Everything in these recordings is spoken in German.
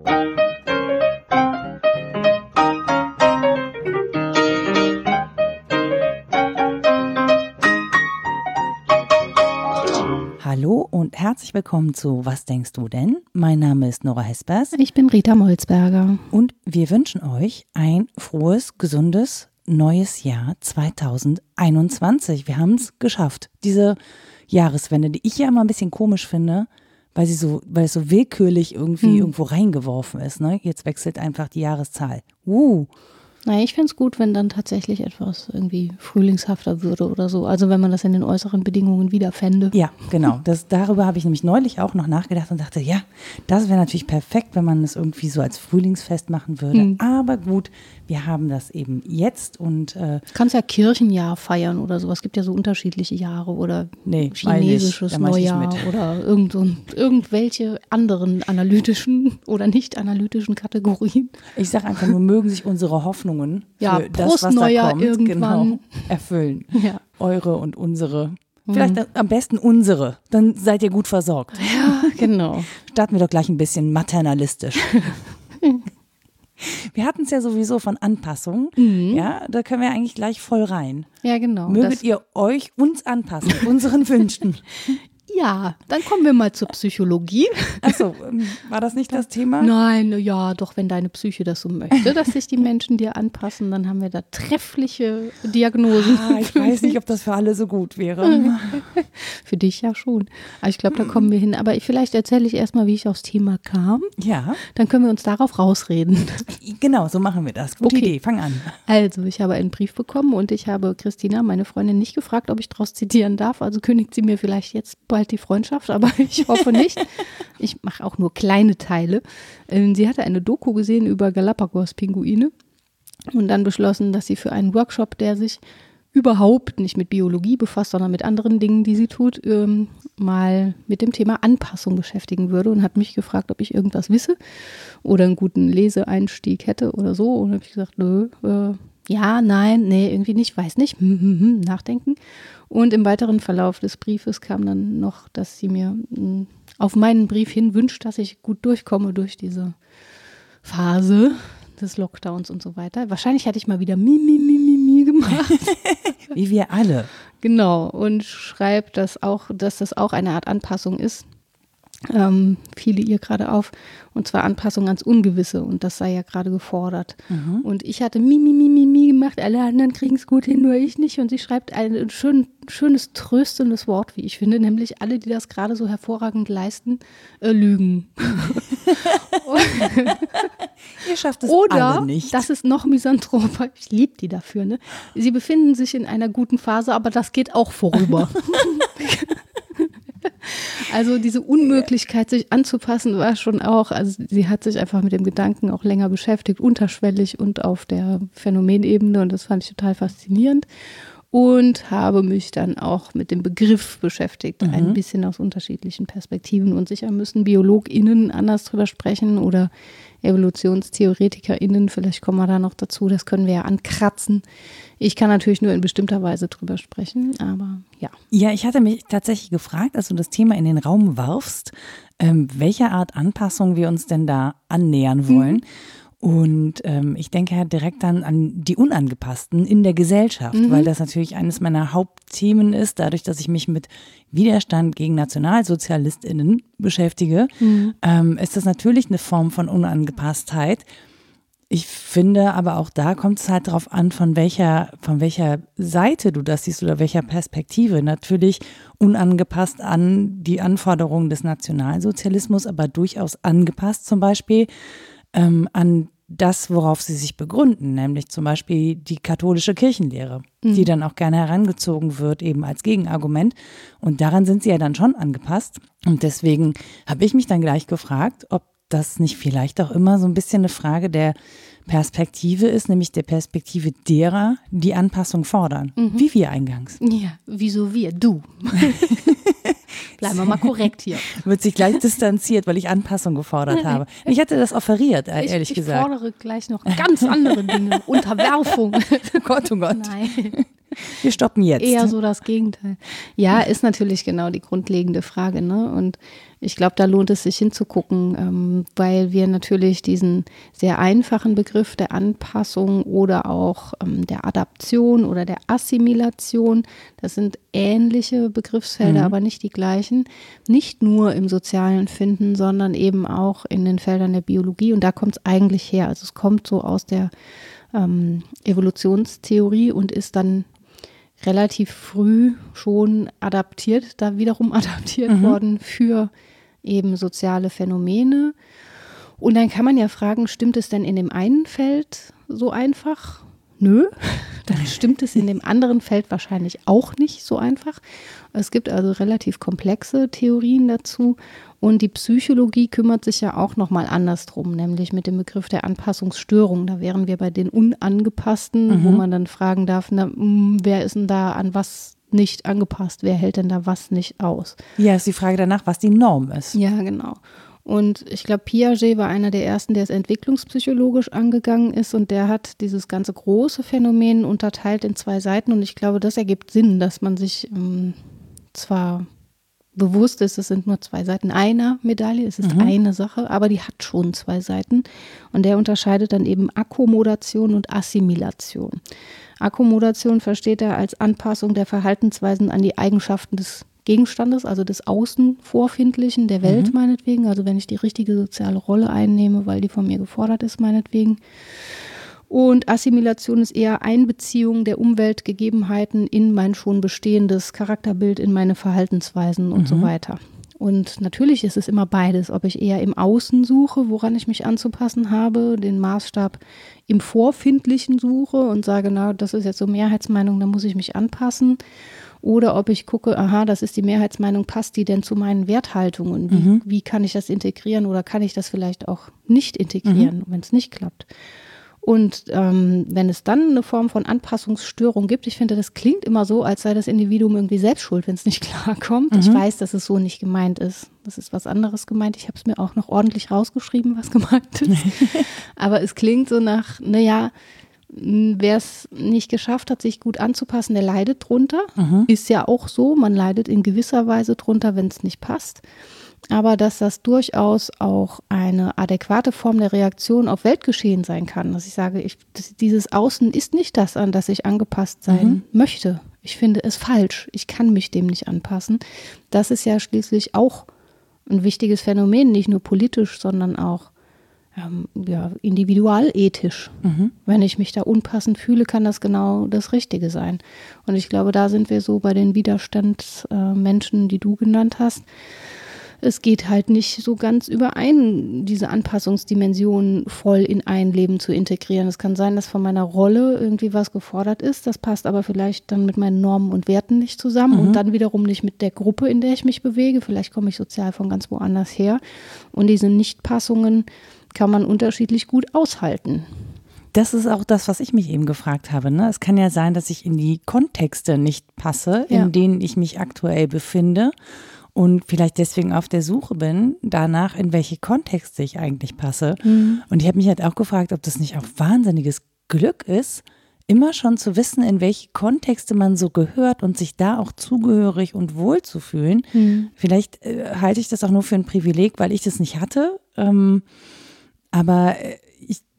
Hallo und herzlich willkommen zu Was denkst du denn? Mein Name ist Nora Hespers Ich bin Rita Molzberger. und wir wünschen euch ein frohes, gesundes neues Jahr 2021. Wir haben es geschafft. Diese Jahreswende, die ich ja immer ein bisschen komisch finde, weil sie so, weil es so willkürlich irgendwie irgendwo reingeworfen ist. Ne? Jetzt wechselt einfach die Jahreszahl. Uh, Naja, ich fände es gut, wenn dann tatsächlich etwas irgendwie frühlingshafter würde oder so. Also wenn man das in den äußeren Bedingungen wiederfände. Ja, genau. Das, darüber habe ich nämlich neulich auch noch nachgedacht und dachte, ja, das wäre natürlich perfekt, wenn man es irgendwie so als Frühlingsfest machen würde. Hm. Aber gut, wir haben das eben jetzt und äh, Du kannst ja Kirchenjahr feiern oder sowas. Es gibt ja so unterschiedliche Jahre oder Nee, chinesisches Da Neujahr oder irgend irgendwelche anderen analytischen oder nicht analytischen Kategorien. ich sage einfach nur, mögen sich unsere Hoffnungen Ja, für das, Prost, was da Neujahr kommt, irgendwann. genau, erfüllen. Ja. Eure und unsere. Vielleicht am besten unsere. Dann seid ihr gut versorgt. Ja, genau. Starten wir doch gleich ein bisschen maternalistisch. Wir hatten es ja sowieso von Anpassung. Ja, da können wir eigentlich gleich voll rein. Ja, genau. Möget ihr euch uns anpassen, unseren Wünschen. ja, dann kommen wir mal zur Psychologie. Achso, ähm, war das nicht das Thema? Nein, ja, doch, wenn deine Psyche das so möchte, dass sich die Menschen dir anpassen, dann haben wir da treffliche Diagnosen. Ah, ich weiß nicht, ob das für alle so gut wäre. Für dich ja schon. Aber ich glaube, da kommen wir hin. Aber ich, vielleicht erzähle ich erstmal, wie ich aufs Thema kam. Ja, Dann können wir uns darauf rausreden. genau, so machen wir das. Gute Okay. Idee, fang an. Also, ich habe einen Brief bekommen und ich habe Christina, meine Freundin, nicht gefragt, ob ich daraus zitieren darf. Also kündigt sie mir vielleicht jetzt bald die Freundschaft, aber ich hoffe nicht. Ich mache auch nur kleine Teile. Ähm, Sie hatte eine Doku gesehen über Galapagos-Pinguine und dann beschlossen, dass sie für einen Workshop, der sich überhaupt nicht mit Biologie befasst, sondern mit anderen Dingen, die sie tut, ähm, mal mit dem Thema Anpassung beschäftigen würde und hat mich gefragt, ob ich irgendwas wisse oder einen guten Leseeinstieg hätte oder so. Und habe ich gesagt, nö, äh, ja, nein, nee, irgendwie nicht, weiß nicht, hm, hm, hm, nachdenken. Und im weiteren Verlauf des Briefes kam dann noch, dass sie mir auf meinen Brief hin wünscht, dass ich gut durchkomme durch diese Phase des Lockdowns und so weiter. Wahrscheinlich hätte ich mal wieder mi, mi, mi, mi, mi gemacht. Wie wir alle. Genau, und schreibt, dass auch, dass das auch eine Art Anpassung ist. Ähm, fiele ihr gerade auf, und zwar Anpassung ans Ungewisse und das sei ja gerade gefordert. Und ich hatte mi, mi, mi, mi, mi gemacht, alle anderen kriegen es gut hin, nur ich nicht. Und sie schreibt ein schön, schönes, tröstendes Wort, wie ich finde, nämlich alle, die das gerade so hervorragend leisten, äh, lügen. Ihr schafft es Oder, alle nicht. das ist noch misanthroper, ich liebe die dafür, ne? Sie befinden sich in einer guten Phase, aber das geht auch vorüber. also diese Unmöglichkeit, sich anzupassen, war schon auch, also sie hat sich einfach mit dem Gedanken auch länger beschäftigt, unterschwellig und auf der Phänomenebene und das fand ich total faszinierend. Und habe mich dann auch mit dem Begriff beschäftigt, ein bisschen aus unterschiedlichen Perspektiven. Und sicher müssen BiologInnen anders drüber sprechen oder EvolutionstheoretikerInnen, vielleicht kommen wir da noch dazu, das können wir ja ankratzen. Ich kann natürlich nur in bestimmter Weise drüber sprechen, aber ja. Ja, ich hatte mich tatsächlich gefragt, als du das Thema in den Raum warfst, ähm, welcher Art Anpassung wir uns denn da annähern wollen. Und ähm, ich denke ja direkt dann an die Unangepassten in der Gesellschaft, weil das natürlich eines meiner Hauptthemen ist, dadurch, dass ich mich mit Widerstand gegen NationalsozialistInnen beschäftige, ähm, ist das natürlich eine Form von Unangepasstheit. Ich finde, aber auch da kommt es halt darauf an, von welcher, von welcher Seite du das siehst oder welcher Perspektive. Natürlich unangepasst an die Anforderungen des Nationalsozialismus, aber durchaus angepasst zum Beispiel ähm, an das, worauf sie sich begründen, nämlich zum Beispiel die katholische Kirchenlehre, die dann auch gerne herangezogen wird, eben als Gegenargument. Und daran sind sie ja dann schon angepasst. Und deswegen habe ich mich dann gleich gefragt, ob das nicht vielleicht auch immer so ein bisschen eine Frage der Perspektive ist, nämlich der Perspektive derer, die Anpassung fordern, wie wir eingangs. Ja, wieso wir? Du. Bleiben wir mal korrekt hier. Wird sich gleich distanziert, weil ich Anpassung gefordert habe. Ich hätte das offeriert, äh, ehrlich ich, ich gesagt. fordere gleich noch ganz andere Dinge. Unterwerfung. Oh Gott, oh Gott. Nein. Wir stoppen jetzt. Eher so das Gegenteil. Ja, ist natürlich genau die grundlegende Frage. Ne? Und ich glaube, da lohnt es sich hinzugucken, ähm, weil wir natürlich diesen sehr einfachen Begriff der Anpassung oder auch ähm, der Adaption oder der Assimilation, das sind ähnliche Begriffsfelder, mhm. aber nicht die gleichen, nicht nur im Sozialen finden, sondern eben auch in den Feldern der Biologie. Und da kommt es eigentlich her. Also es kommt so aus der ähm, Evolutionstheorie und ist dann relativ früh schon adaptiert, da wiederum adaptiert mhm. worden für eben soziale Phänomene. Und dann kann man ja fragen, stimmt es denn in dem einen Feld so einfach? Nö, dann stimmt es in dem anderen Feld wahrscheinlich auch nicht so einfach. Es gibt also relativ komplexe Theorien dazu und die Psychologie kümmert sich ja auch nochmal anders drum, nämlich mit dem Begriff der Anpassungsstörung. Da wären wir bei den Unangepassten, mhm. wo man dann fragen darf, na, hm, wer ist denn da an was nicht angepasst? Wer hält denn da was nicht aus? Ja, ist die Frage danach, was die Norm ist. Ja, genau. Und ich glaube, Piaget war einer der ersten, der es entwicklungspsychologisch angegangen ist und der hat dieses ganze große Phänomen unterteilt in zwei Seiten und ich glaube, das ergibt Sinn, dass man sich ähm, zwar bewusst ist, es sind nur zwei Seiten einer Medaille, es ist mhm. eine Sache, aber die hat schon zwei Seiten. Und der unterscheidet dann eben Akkommodation und Assimilation. Akkommodation versteht er als Anpassung der Verhaltensweisen an die Eigenschaften des Gegenstandes, also des Außenvorfindlichen, der Welt mhm. meinetwegen. Also wenn ich die richtige soziale Rolle einnehme, weil die von mir gefordert ist, meinetwegen. Und Assimilation ist eher Einbeziehung der Umweltgegebenheiten in mein schon bestehendes Charakterbild, in meine Verhaltensweisen und mhm. so weiter. Und natürlich ist es immer beides, ob ich eher im Außen suche, woran ich mich anzupassen habe, den Maßstab im Vorfindlichen suche und sage, na, das ist jetzt so Mehrheitsmeinung, da muss ich mich anpassen. Oder ob ich gucke, aha, das ist die Mehrheitsmeinung, passt die denn zu meinen Werthaltungen? Wie, mhm. wie kann ich das integrieren oder kann ich das vielleicht auch nicht integrieren, mhm. wenn es nicht klappt? Und ähm, wenn es dann eine Form von Anpassungsstörung gibt, ich finde, das klingt immer so, als sei das Individuum irgendwie selbst schuld, wenn es nicht klarkommt. Mhm. Ich weiß, dass es so nicht gemeint ist. Das ist was anderes gemeint. Ich habe es mir auch noch ordentlich rausgeschrieben, was gemeint ist. Aber es klingt so nach, naja, wer es nicht geschafft hat, sich gut anzupassen, der leidet drunter. Mhm. Ist ja auch so. Man leidet in gewisser Weise drunter, wenn es nicht passt aber dass das durchaus auch eine adäquate Form der Reaktion auf Weltgeschehen sein kann. Dass ich sage, ich, dieses Außen ist nicht das, an das ich angepasst sein mhm. möchte. Ich finde es falsch. Ich kann mich dem nicht anpassen. Das ist ja schließlich auch ein wichtiges Phänomen, nicht nur politisch, sondern auch ähm, ja, individualethisch. Mhm. Wenn ich mich da unpassend fühle, kann das genau das Richtige sein. Und ich glaube, da sind wir so bei den Widerstandsmenschen, äh, die du genannt hast es geht halt nicht so ganz überein, diese Anpassungsdimension voll in ein Leben zu integrieren. Es kann sein, dass von meiner Rolle irgendwie was gefordert ist, das passt aber vielleicht dann mit meinen Normen und Werten nicht zusammen mhm. und dann wiederum nicht mit der Gruppe, in der ich mich bewege. Vielleicht komme ich sozial von ganz woanders her. Und diese Nichtpassungen kann man unterschiedlich gut aushalten. Das ist auch das, was ich mich eben gefragt habe. Ne? Es kann ja sein, dass ich in die Kontexte nicht passe, ja. in denen ich mich aktuell befinde und vielleicht deswegen auf der Suche bin, danach, in welche Kontexte ich eigentlich passe. Mhm. Und ich habe mich halt auch gefragt, ob das nicht auch wahnsinniges Glück ist, immer schon zu wissen, in welche Kontexte man so gehört und sich da auch zugehörig und wohl zu fühlen. Mhm. Vielleicht äh, halte ich das auch nur für ein Privileg, weil ich das nicht hatte. Ähm, aber äh,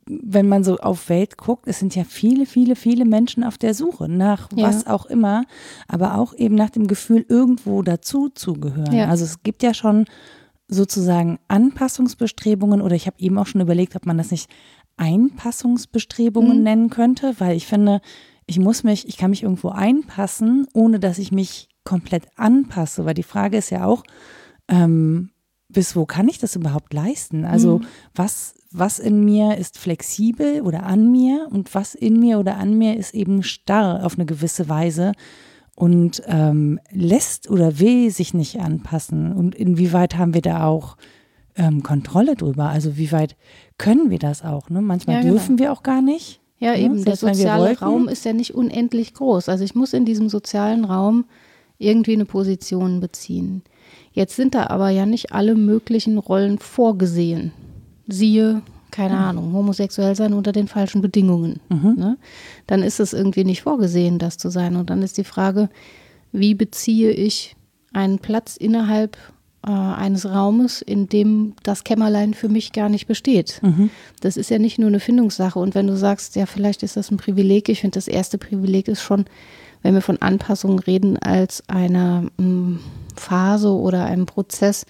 wenn man so auf Welt guckt, es sind ja viele, viele, viele Menschen auf der Suche nach ja. was auch immer, aber auch eben nach dem Gefühl, irgendwo dazu zu gehören. Ja. Also es gibt ja schon sozusagen Anpassungsbestrebungen oder ich habe eben auch schon überlegt, ob man das nicht Einpassungsbestrebungen mhm. nennen könnte, weil ich finde, ich muss mich, ich kann mich irgendwo einpassen, ohne dass ich mich komplett anpasse, weil die Frage ist ja auch, ähm, bis wo kann ich das überhaupt leisten? Also mhm. was was in mir ist flexibel oder an mir und was in mir oder an mir ist eben starr auf eine gewisse Weise und ähm, lässt oder will sich nicht anpassen. Und inwieweit haben wir da auch ähm, Kontrolle drüber? Also wie weit können wir das auch? Ne? Manchmal ja, genau. dürfen wir auch gar nicht. Ja, ne? eben. Der soziale Raum ist ja nicht unendlich groß. Also ich muss in diesem sozialen Raum irgendwie eine Position beziehen. Jetzt sind da aber ja nicht alle möglichen Rollen vorgesehen siehe keine Ahnung, homosexuell sein unter den falschen Bedingungen. Mhm. Ne? Dann ist es irgendwie nicht vorgesehen, das zu sein. Und dann ist die Frage, wie beziehe ich einen Platz innerhalb äh, eines Raumes, in dem das Kämmerlein für mich gar nicht besteht. Mhm. Das ist ja nicht nur eine Findungssache. Und wenn du sagst, ja, vielleicht ist das ein Privileg, ich finde, das erste Privileg ist schon, wenn wir von Anpassungen reden, als einer mh, Phase oder einem Prozess,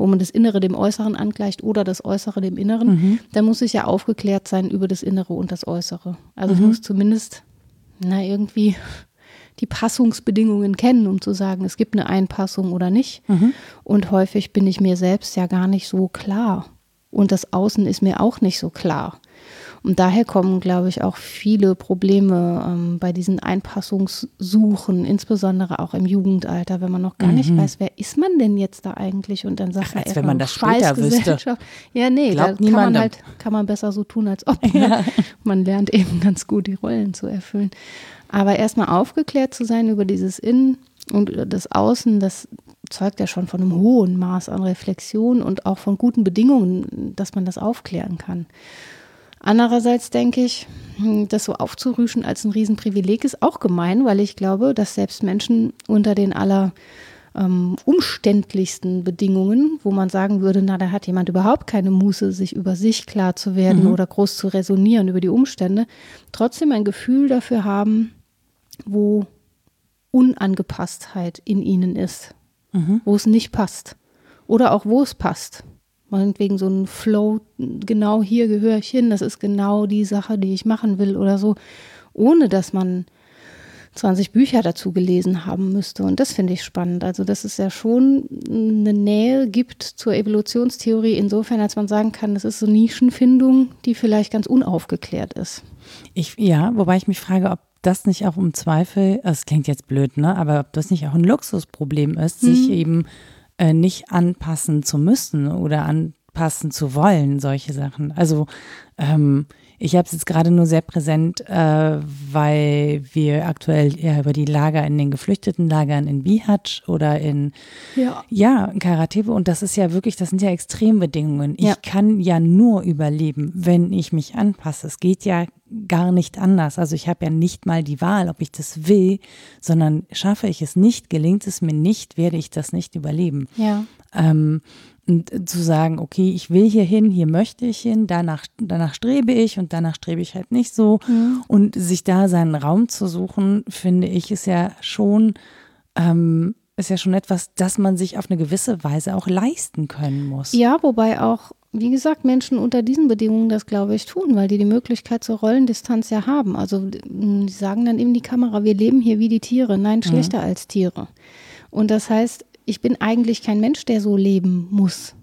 wo man das Innere dem Äußeren angleicht oder das Äußere dem Inneren, Mhm. dann muss ich ja aufgeklärt sein über das Innere und das Äußere. Also ich Mhm. muss zumindest, na, irgendwie die Passungsbedingungen kennen, um zu sagen, es gibt eine Einpassung oder nicht. Mhm. Und häufig bin ich mir selbst ja gar nicht so klar. Und das Außen ist mir auch nicht so klar. Und daher kommen, glaube ich, auch viele Probleme ähm, bei diesen Einpassungssuchen, insbesondere auch im Jugendalter, wenn man noch gar nicht weiß, wer ist man denn jetzt da eigentlich? Und dann sagt Mhm. Ach, man als wenn man das später wüsste. Ja, nee, da Glaubt kann man niemandem. halt, kann man besser so tun, als ob. Ne? Man lernt eben ganz gut, die Rollen zu erfüllen. Aber erstmal aufgeklärt zu sein über dieses Innen und das Außen, das zeugt ja schon von einem hohen Maß an Reflexion und auch von guten Bedingungen, dass man das aufklären kann. Andererseits denke ich, hm, das so aufzurüschen als ein Riesenprivileg ist auch gemein, weil ich glaube, dass selbst Menschen unter den aller ähm, umständlichsten Bedingungen, wo man sagen würde, na, da hat jemand überhaupt keine Muße, sich über sich klar zu werden oder groß zu resonieren über die Umstände, trotzdem ein Gefühl dafür haben, wo Unangepasstheit in ihnen ist, wo es nicht passt. Oder auch wo es passt. Meinetwegen so ein Flow, genau hier gehöre ich hin, das ist genau die Sache, die ich machen will oder so, ohne dass man 20 Bücher dazu gelesen haben müsste. Und das finde ich spannend. Also, dass es ja schon eine Nähe gibt zur Evolutionstheorie, insofern, als man sagen kann, das ist so Nischenfindung, die vielleicht ganz unaufgeklärt ist. Ich, ja, wobei ich mich frage, ob das nicht auch im Zweifel, es klingt jetzt blöd, ne, aber ob das nicht auch ein Luxusproblem ist, sich Mhm. eben äh, nicht anpassen zu müssen oder anpassen zu wollen, solche Sachen. Also ähm, ich habe es jetzt gerade nur sehr präsent, äh, weil wir aktuell ja über die Lager in den Geflüchtetenlagern in Bihać oder in Ja. ja, in Karatepe und das ist ja wirklich, das sind ja Extrembedingungen. Ich Ja. kann ja nur überleben, wenn ich mich anpasse. Es geht ja gar nicht anders. Also ich habe ja nicht mal die Wahl, ob ich das will, sondern schaffe ich es nicht, gelingt es mir nicht, werde ich das nicht überleben. Ja. Ähm, und zu sagen, okay, ich will hier hin, hier möchte ich hin, danach, danach strebe ich und danach strebe ich halt nicht so. Und sich da seinen Raum zu suchen, finde ich, ist ja schon, ähm, ist ja schon etwas, das man sich auf eine gewisse Weise auch leisten können muss. Ja, wobei auch, wie gesagt, Menschen unter diesen Bedingungen das, glaube ich, tun, weil die die Möglichkeit zur Rollendistanz ja haben. Also die sagen dann eben die Kamera, wir leben hier wie die Tiere. Nein, schlechter als Tiere. Und das heißt, ich bin eigentlich kein Mensch, der so leben muss.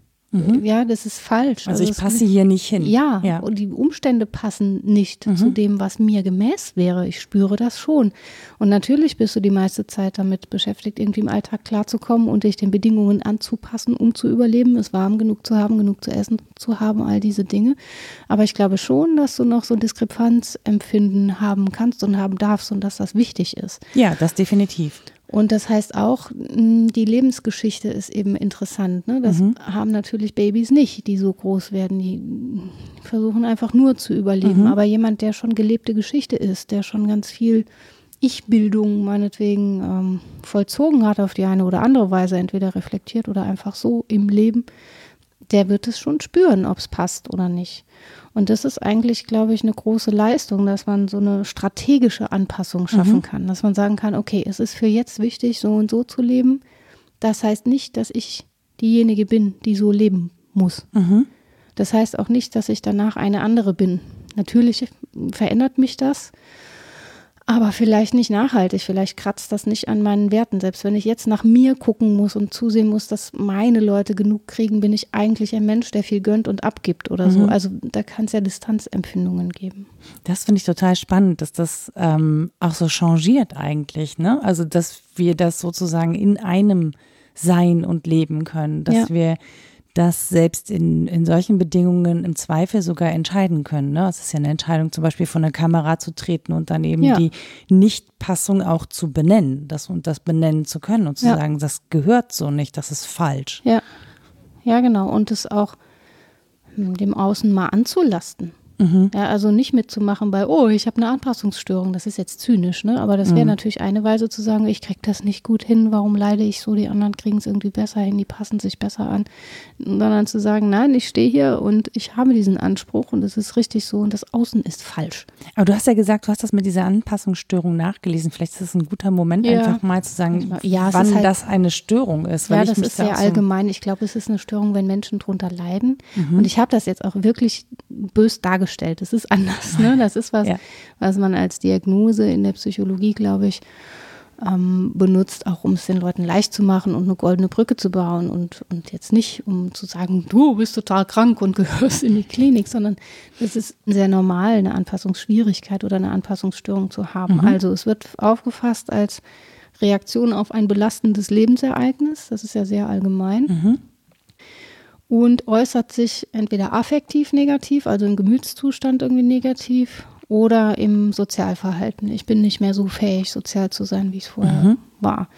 Ja, das ist falsch. Also ich es- passe hier nicht hin. Ja, ja. und die Umstände passen nicht zu dem, was mir gemäß wäre. Ich spüre das schon. Und natürlich bist du die meiste Zeit damit beschäftigt, irgendwie im Alltag klarzukommen und dich den Bedingungen anzupassen, um zu überleben, es warm genug zu haben, genug zu essen zu haben, all diese Dinge. Aber ich glaube schon, dass du noch so ein Diskrepanzempfinden haben kannst und haben darfst und dass das wichtig ist. ja, das definitiv. Und das heißt auch, mh, die Lebensgeschichte ist eben interessant. Ne? Das haben natürlich Babys nicht, die so groß werden. Die versuchen einfach nur zu überleben. Aber jemand, der schon gelebte Geschichte ist, der schon ganz viel Ich-Bildung meinetwegen ähm, vollzogen hat auf die eine oder andere Weise, entweder reflektiert oder einfach so im Leben, der wird es schon spüren, ob es passt oder nicht. Und das ist eigentlich, glaube ich, eine große Leistung, dass man so eine strategische Anpassung schaffen kann, dass man sagen kann, okay, es ist für jetzt wichtig, so und so zu leben. Das heißt nicht, dass ich diejenige bin, die so leben muss. Das heißt auch nicht, dass ich danach eine andere bin. Natürlich verändert mich das, aber vielleicht nicht nachhaltig. Vielleicht kratzt das nicht an meinen Werten. Selbst wenn ich jetzt nach mir gucken muss und zusehen muss, dass meine Leute genug kriegen, bin ich eigentlich ein Mensch, der viel gönnt und abgibt oder so. Also da kann es ja Distanzempfindungen geben. Das finde ich total spannend, dass das ähm, auch so changiert eigentlich, ne? Also, dass wir das sozusagen in einem sein und leben können, dass Ja. wir das selbst in, in solchen Bedingungen im Zweifel sogar entscheiden können. Ne? Es ist ja eine Entscheidung, zum Beispiel vor eine Kamera zu treten und dann eben Ja. die Nichtpassung auch zu benennen, das und das benennen zu können und zu Ja. sagen, das gehört so nicht, das ist falsch. Ja, ja, genau. Und es auch dem Außen mal anzulasten. Mhm. Ja, also nicht mitzumachen bei, oh, ich habe eine Anpassungsstörung. Das ist jetzt zynisch, ne? Aber das wäre Mhm. natürlich eine Weise zu sagen, ich kriege das nicht gut hin, warum leide ich so, die anderen kriegen es irgendwie besser hin, die passen sich besser an. Sondern zu sagen, nein, ich stehe hier und ich habe diesen Anspruch und es ist richtig so und das Außen ist falsch. Aber du hast ja gesagt, du hast das mit dieser Anpassungsstörung nachgelesen. Vielleicht ist es ein guter Moment, Ja. einfach mal zu sagen, Ja, wann halt- das eine Störung ist. Weil ja, ich das ist sehr allgemein. Ich glaube, es ist eine Störung, wenn Menschen drunter leiden. Mhm. Und ich habe das jetzt auch wirklich bös dargestellt. Das ist anders. Ne? Das ist was, Ja. was man als Diagnose in der Psychologie, glaube ich, ähm, benutzt, auch um es den Leuten leicht zu machen und eine goldene Brücke zu bauen und, und jetzt nicht, um zu sagen, du bist total krank und gehörst in die Klinik, sondern es ist sehr normal, eine Anpassungsschwierigkeit oder eine Anpassungsstörung zu haben. Also es wird aufgefasst als Reaktion auf ein belastendes Lebensereignis, das ist ja sehr allgemein. Und äußert sich entweder affektiv negativ, also im Gemütszustand irgendwie negativ, oder im Sozialverhalten. Ich bin nicht mehr so fähig, sozial zu sein, wie es vorher war.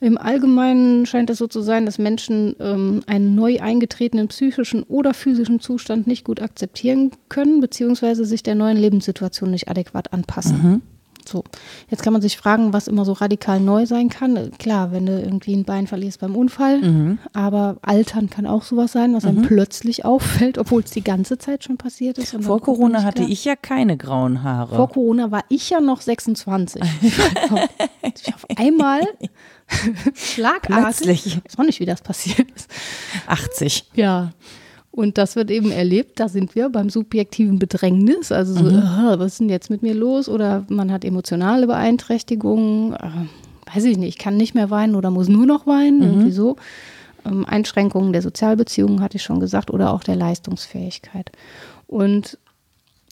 Im Allgemeinen scheint es so zu sein, dass Menschen ähm, einen neu eingetretenen psychischen oder physischen Zustand nicht gut akzeptieren können, beziehungsweise sich der neuen Lebenssituation nicht adäquat anpassen. So, jetzt kann man sich fragen, was immer so radikal neu sein kann. Klar, wenn du irgendwie ein Bein verlierst beim Unfall, aber Altern kann auch sowas sein, was einem plötzlich auffällt, obwohl es die ganze Zeit schon passiert ist. Vor Corona hatte ich ja keine grauen Haare. Vor Corona war ich ja noch 26. ich auf einmal schlagartig. Plötzlich. Ich weiß auch nicht, wie das passiert ist. 80. Ja. Und das wird eben erlebt, da sind wir beim subjektiven Bedrängnis, also so, ah, was ist denn jetzt mit mir los? Oder man hat emotionale Beeinträchtigungen, äh, weiß ich nicht, ich kann nicht mehr weinen oder muss nur noch weinen, irgendwie so. Ähm, Einschränkungen der Sozialbeziehungen hatte ich schon gesagt oder auch der Leistungsfähigkeit. Und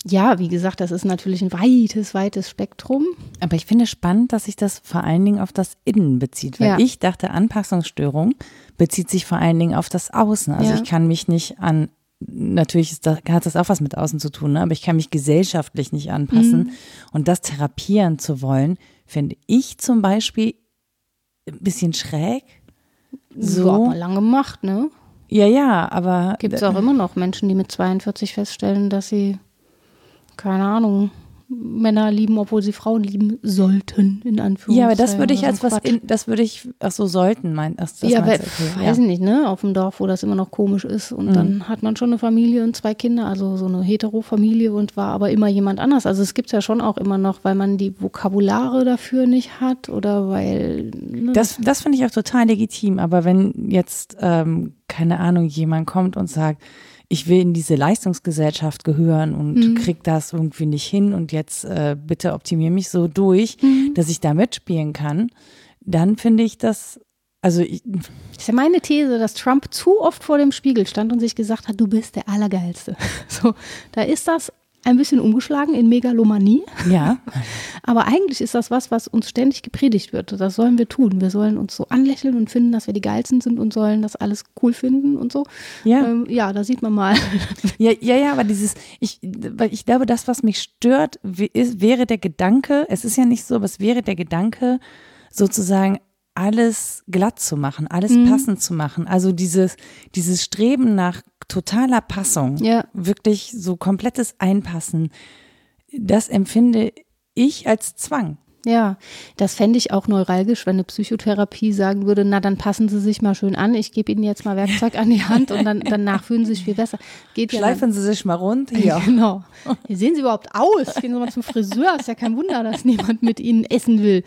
ja, wie gesagt, das ist natürlich ein weites, weites Spektrum. Aber ich finde spannend, dass sich das vor allen Dingen auf das Innen bezieht, weil Ja. ich dachte, Anpassungsstörung bezieht sich vor allen Dingen auf das Außen. Also Ja. ich kann mich nicht an, natürlich das, hat das auch was mit Außen zu tun, ne? aber ich kann mich gesellschaftlich nicht anpassen. Mhm. Und das therapieren zu wollen, finde ich zum Beispiel ein bisschen schräg. So So. hat man lange gemacht, ne? Ja, ja, aber Gibt es auch immer noch Menschen, die mit 42 feststellen, dass sie, keine Ahnung, Männer lieben, obwohl sie Frauen lieben sollten, in Anführungszeichen. ja, aber das würde ich oder als was, in, das würde ich, ach so, sollten, mein, ach, das ja, aber okay, weiß ja. ich nicht, ne? Auf dem Dorf, wo das immer noch komisch ist. Und dann hat man schon eine Familie und zwei Kinder, also so eine Hetero-Familie und war aber immer jemand anders. Also es gibt ja schon auch immer noch, weil man die Vokabulare dafür nicht hat oder weil. Ne? Das, das finde ich auch total legitim. Aber wenn jetzt, ähm, keine Ahnung, jemand kommt und sagt, ich will in diese Leistungsgesellschaft gehören und Mhm. krieg das irgendwie nicht hin und jetzt äh, bitte optimier mich so durch, Mhm. dass ich da mitspielen kann, dann finde ich das, also ich, ist ja meine These, dass Trump zu oft vor dem Spiegel stand und sich gesagt hat, du bist der Allergeilste. So, da ist das ein bisschen umgeschlagen in Megalomanie. ja, Aber eigentlich ist das was, was uns ständig gepredigt wird. Das sollen wir tun. Wir sollen uns so anlächeln und finden, dass wir die Geilsten sind und sollen das alles cool finden und so. Ja. ähm, ja da sieht man mal. Ja, ja, ja, aber dieses, ich, weil ich glaube, das, was mich stört, ist, wäre der Gedanke, es ist ja nicht so, aber es wäre der Gedanke, sozusagen alles glatt zu machen, alles Mhm. passend zu machen. Also dieses, dieses Streben nach totaler Passung, Ja. wirklich so komplettes Einpassen, das empfinde ich als Zwang. Ja, das fände ich auch neuralgisch, wenn eine Psychotherapie sagen würde, na dann passen Sie sich mal schön an, ich gebe Ihnen jetzt mal Werkzeug an die Hand und dann danach fühlen Sie sich viel besser. Geht ja Schleifen Sie sich mal rund. Hier. Genau. Wie sehen Sie überhaupt aus? Gehen Sie mal zum Friseur. Ist ja kein Wunder, dass niemand mit Ihnen essen will.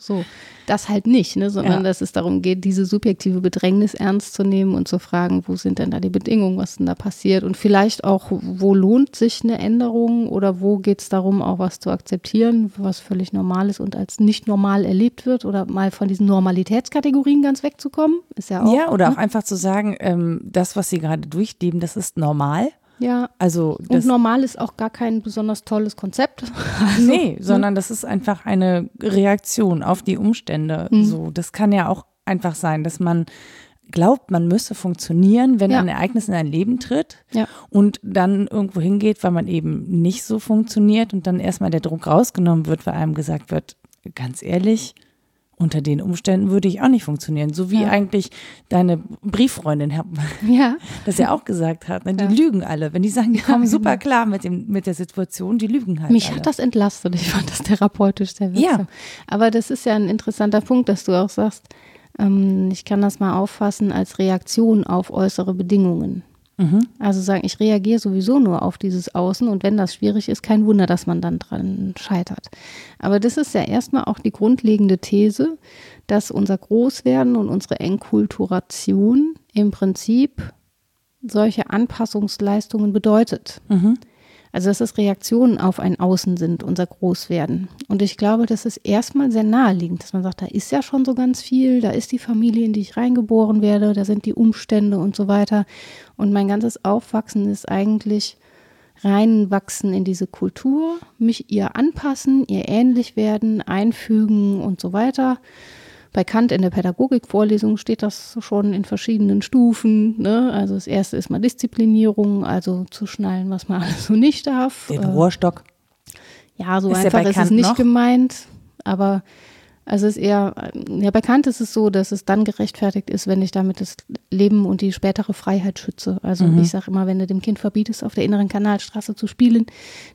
So, das halt nicht, ne? sondern Ja. dass es darum geht, diese subjektive Bedrängnis ernst zu nehmen und zu fragen, wo sind denn da die Bedingungen, was denn da passiert und vielleicht auch, wo lohnt sich eine Änderung oder wo geht es darum, auch was zu akzeptieren, was völlig normal ist und als nicht normal erlebt wird oder mal von diesen Normalitätskategorien ganz wegzukommen, ist ja auch. Ja, oder ne? auch einfach zu sagen, ähm, das, was Sie gerade durchleben, das ist normal. Ja. Also Und normal ist auch gar kein besonders tolles Konzept. Also, nee, sondern das ist einfach eine Reaktion auf die Umstände. Mhm. So, das kann ja auch einfach sein, dass man glaubt, man müsse funktionieren, wenn Ja. ein Ereignis in ein Leben tritt Ja. und dann irgendwo hingeht, weil man eben nicht so funktioniert und dann erstmal der Druck rausgenommen wird, weil einem gesagt wird, ganz ehrlich, unter den Umständen würde ich auch nicht funktionieren. So wie Ja. eigentlich deine Brieffreundin Ja. das ja auch gesagt hat. Ne? Die Ja. lügen alle. Wenn die sagen, die kommen genau. super klar mit, dem, mit der Situation, die lügen halt Mich alle. hat das entlastet. Ich fand das therapeutisch sehr wirksam. Ja. Aber das ist ja ein interessanter Punkt, dass du auch sagst, ähm, ich kann das mal auffassen als Reaktion auf äußere Bedingungen. Mhm. Also sagen, ich reagiere sowieso nur auf dieses Außen und wenn das schwierig ist, kein Wunder, dass man dann dran scheitert. Aber das ist ja erstmal auch die grundlegende These, dass unser Großwerden und unsere Enkulturation im Prinzip solche Anpassungsleistungen bedeutet. Mhm. Also dass es Reaktionen auf ein Außen sind, unser Großwerden. Und ich glaube, das ist erstmal sehr naheliegend, dass man sagt, da ist ja schon so ganz viel, da ist die Familie, in die ich reingeboren werde, da sind die Umstände und so weiter. Und mein ganzes Aufwachsen ist eigentlich reinwachsen in diese Kultur, mich ihr anpassen, ihr ähnlich werden, einfügen und so weiter. Bei Kant in der Pädagogikvorlesung steht das schon in verschiedenen Stufen. Ne? Also das erste ist mal Disziplinierung, also zu schnallen, was man alles so nicht darf. Den Äh, Rohrstock. ja, so Ist einfach ist es nicht noch? gemeint. Aber also es ist eher, ja, bei Kant ist es so, dass es dann gerechtfertigt ist, wenn ich damit das Leben und die spätere Freiheit schütze. Also Mhm. ich sage immer, wenn du dem Kind verbietest, auf der inneren Kanalstraße zu spielen,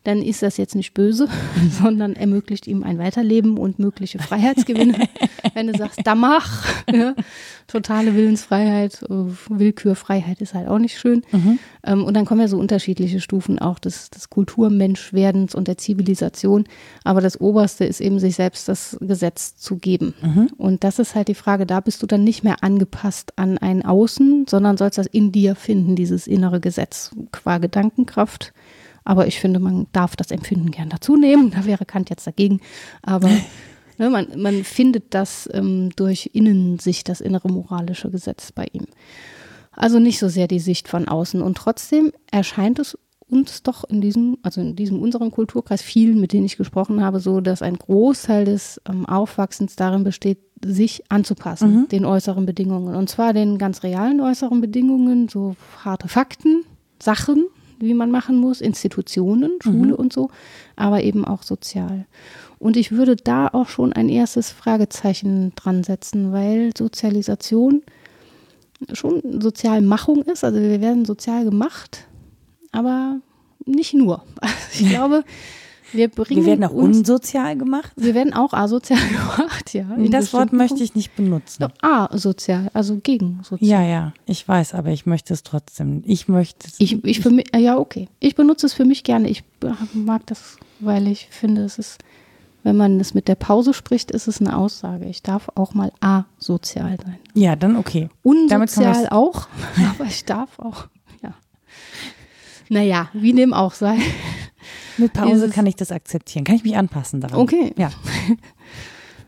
dann ist das jetzt nicht böse, sondern ermöglicht ihm ein Weiterleben und mögliche Freiheitsgewinne. wenn du sagst, da mach, ja, totale Willensfreiheit, Willkürfreiheit ist halt auch nicht schön. Mhm. Ähm, und dann kommen ja so unterschiedliche Stufen auch des, des Kulturmenschwerdens und der Zivilisation. Aber das Oberste ist eben, sich selbst das Gesetz zu geben. Und das ist halt die Frage, da bist du dann nicht mehr angepasst an ein Außen, sondern sollst das in dir finden, dieses innere Gesetz qua Gedankenkraft. Aber ich finde, man darf das Empfinden gern dazu nehmen. Da wäre Kant jetzt dagegen. Aber ne, man, man findet das ähm, durch Innensicht, das innere moralische Gesetz bei ihm. Also nicht so sehr die Sicht von außen. Und trotzdem erscheint es uns doch in diesem, also in diesem unserem Kulturkreis, vielen, mit denen ich gesprochen habe, so, dass ein Großteil des ähm, Aufwachsens darin besteht, sich anzupassen, den äußeren Bedingungen. Und zwar den ganz realen äußeren Bedingungen, so harte Fakten, Sachen, wie man machen muss, Institutionen, Schule und so, aber eben auch sozial. Und ich würde da auch schon ein erstes Fragezeichen dran setzen, weil Sozialisation schon Sozialmachung ist. Also wir werden sozial gemacht, aber nicht nur. Ich glaube, wir bringen Wir werden auch uns, unsozial gemacht. wir werden auch asozial gemacht, ja. Das Wort möchte ich nicht benutzen. Punkten. Asozial, also gegen sozial. Ja, ja, ich weiß, aber ich möchte es trotzdem. Ich möchte es. Ich, ich für mich, ja, okay. Ich benutze es für mich gerne. Ich mag das, weil ich finde, es ist, wenn man es mit der Pause spricht, ist es eine Aussage. Ich darf auch mal asozial sein. ja, dann okay. Unsozial auch, aber ich darf auch. Naja, wie dem auch sei. Mit Pause kann ich das akzeptieren. Kann ich mich anpassen daran? Okay. Ja.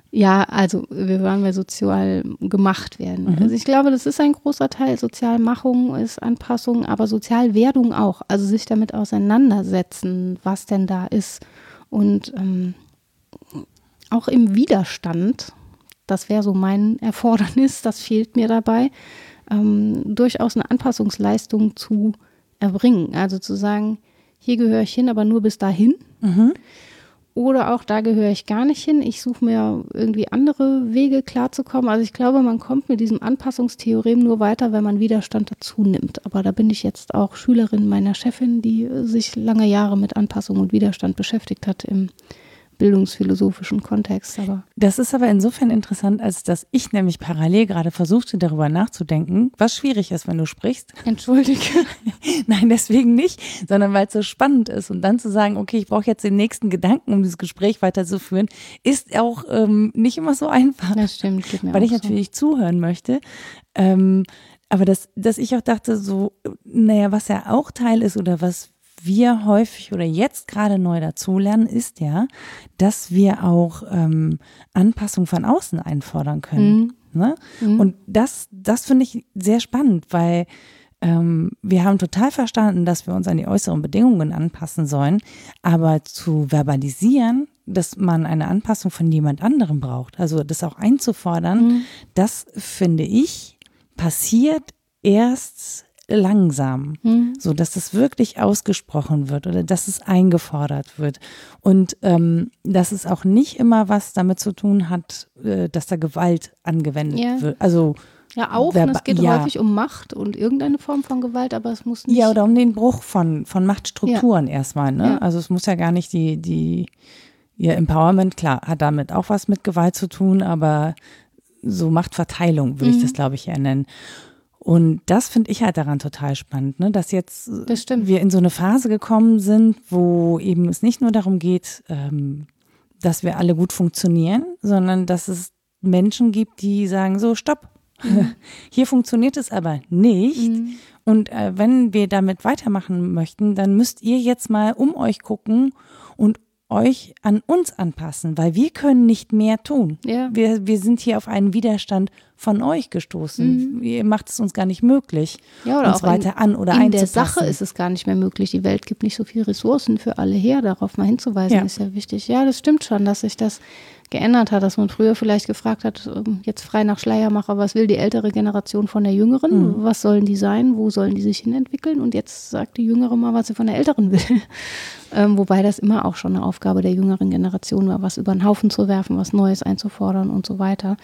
Ja, also wir wollen wir sozial gemacht werden. Mhm. Also ich glaube, das ist ein großer Teil. Sozialmachung ist Anpassung, aber Sozialwerdung auch. Also sich damit auseinandersetzen, was denn da ist. Und ähm, auch im Widerstand, das wäre so mein Erfordernis, das fehlt mir dabei, ähm, durchaus eine Anpassungsleistung zu erbringen. Also zu sagen, hier gehöre ich hin, aber nur bis dahin. Oder auch da gehöre ich gar nicht hin. Ich suche mir irgendwie andere Wege klarzukommen. Also ich glaube, man kommt mit diesem Anpassungstheorem nur weiter, wenn man Widerstand dazu nimmt. Aber da bin ich jetzt auch Schülerin meiner Chefin, die sich lange Jahre mit Anpassung und Widerstand beschäftigt hat im bildungsphilosophischen Kontext. Aber Das ist aber insofern interessant, als dass ich nämlich parallel gerade versuchte, darüber nachzudenken, was schwierig ist, wenn du sprichst. entschuldige. Nein, deswegen nicht, sondern weil es so spannend ist. Und dann zu sagen, okay, ich brauche jetzt den nächsten Gedanken, um dieses Gespräch weiterzuführen, ist auch ähm, nicht immer so einfach. Das stimmt, geht mir weil ich so. natürlich zuhören möchte. Ähm, aber dass, dass ich auch dachte, so, naja, was ja auch Teil ist oder was wir häufig oder jetzt gerade neu dazulernen, ist ja, dass wir auch ähm, Anpassung von außen einfordern können. Ne? Und das, das finde ich sehr spannend, weil ähm, wir haben total verstanden, dass wir uns an die äußeren Bedingungen anpassen sollen, aber zu verbalisieren, dass man eine Anpassung von jemand anderem braucht, also das auch einzufordern, das finde ich passiert erst langsam, Mhm. so dass es wirklich ausgesprochen wird oder dass es eingefordert wird und ähm, dass es auch nicht immer was damit zu tun hat, äh, dass da Gewalt angewendet Ja. wird. Also Ja, auch. Verba- Und es geht ja. häufig um Macht und irgendeine Form von Gewalt, aber es muss nicht. ja oder um den Bruch von von Machtstrukturen erstmal. Ne? Ja. Also es muss ja gar nicht die die ihr Empowerment klar hat damit auch was mit Gewalt zu tun, aber so Machtverteilung würde ich Mhm. das glaube ich eher nennen. Und das finde ich halt daran total spannend, ne? dass jetzt Das wir in so eine Phase gekommen sind, wo eben es nicht nur darum geht, ähm, dass wir alle gut funktionieren, sondern dass es Menschen gibt, die sagen, so, stopp, hier funktioniert es aber nicht. Mhm. Und äh, wenn wir damit weitermachen möchten, dann müsst ihr jetzt mal um euch gucken und euch an uns anpassen, weil wir können nicht mehr tun. Ja. Wir, wir sind hier auf einen Widerstand von euch gestoßen. Ihr macht es uns gar nicht möglich, Mhm. Ja, oder uns auch in- weiter an oder in der einzupassen. Sache ist es gar nicht mehr möglich. Die Welt gibt nicht so viele Ressourcen für alle her. Darauf mal hinzuweisen Ja. ist ja wichtig. Ja, das stimmt schon, dass sich das geändert hat, dass man früher vielleicht gefragt hat, ähm, jetzt frei nach Schleiermacher, was will die ältere Generation von der jüngeren? Mhm. Was sollen die sein? Wo sollen die sich hinentwickeln? Und jetzt sagt die jüngere mal, was sie von der älteren will. ähm, wobei das immer auch schon eine Aufgabe der jüngeren Generation war, was über den Haufen zu werfen, was Neues einzufordern und so weiter.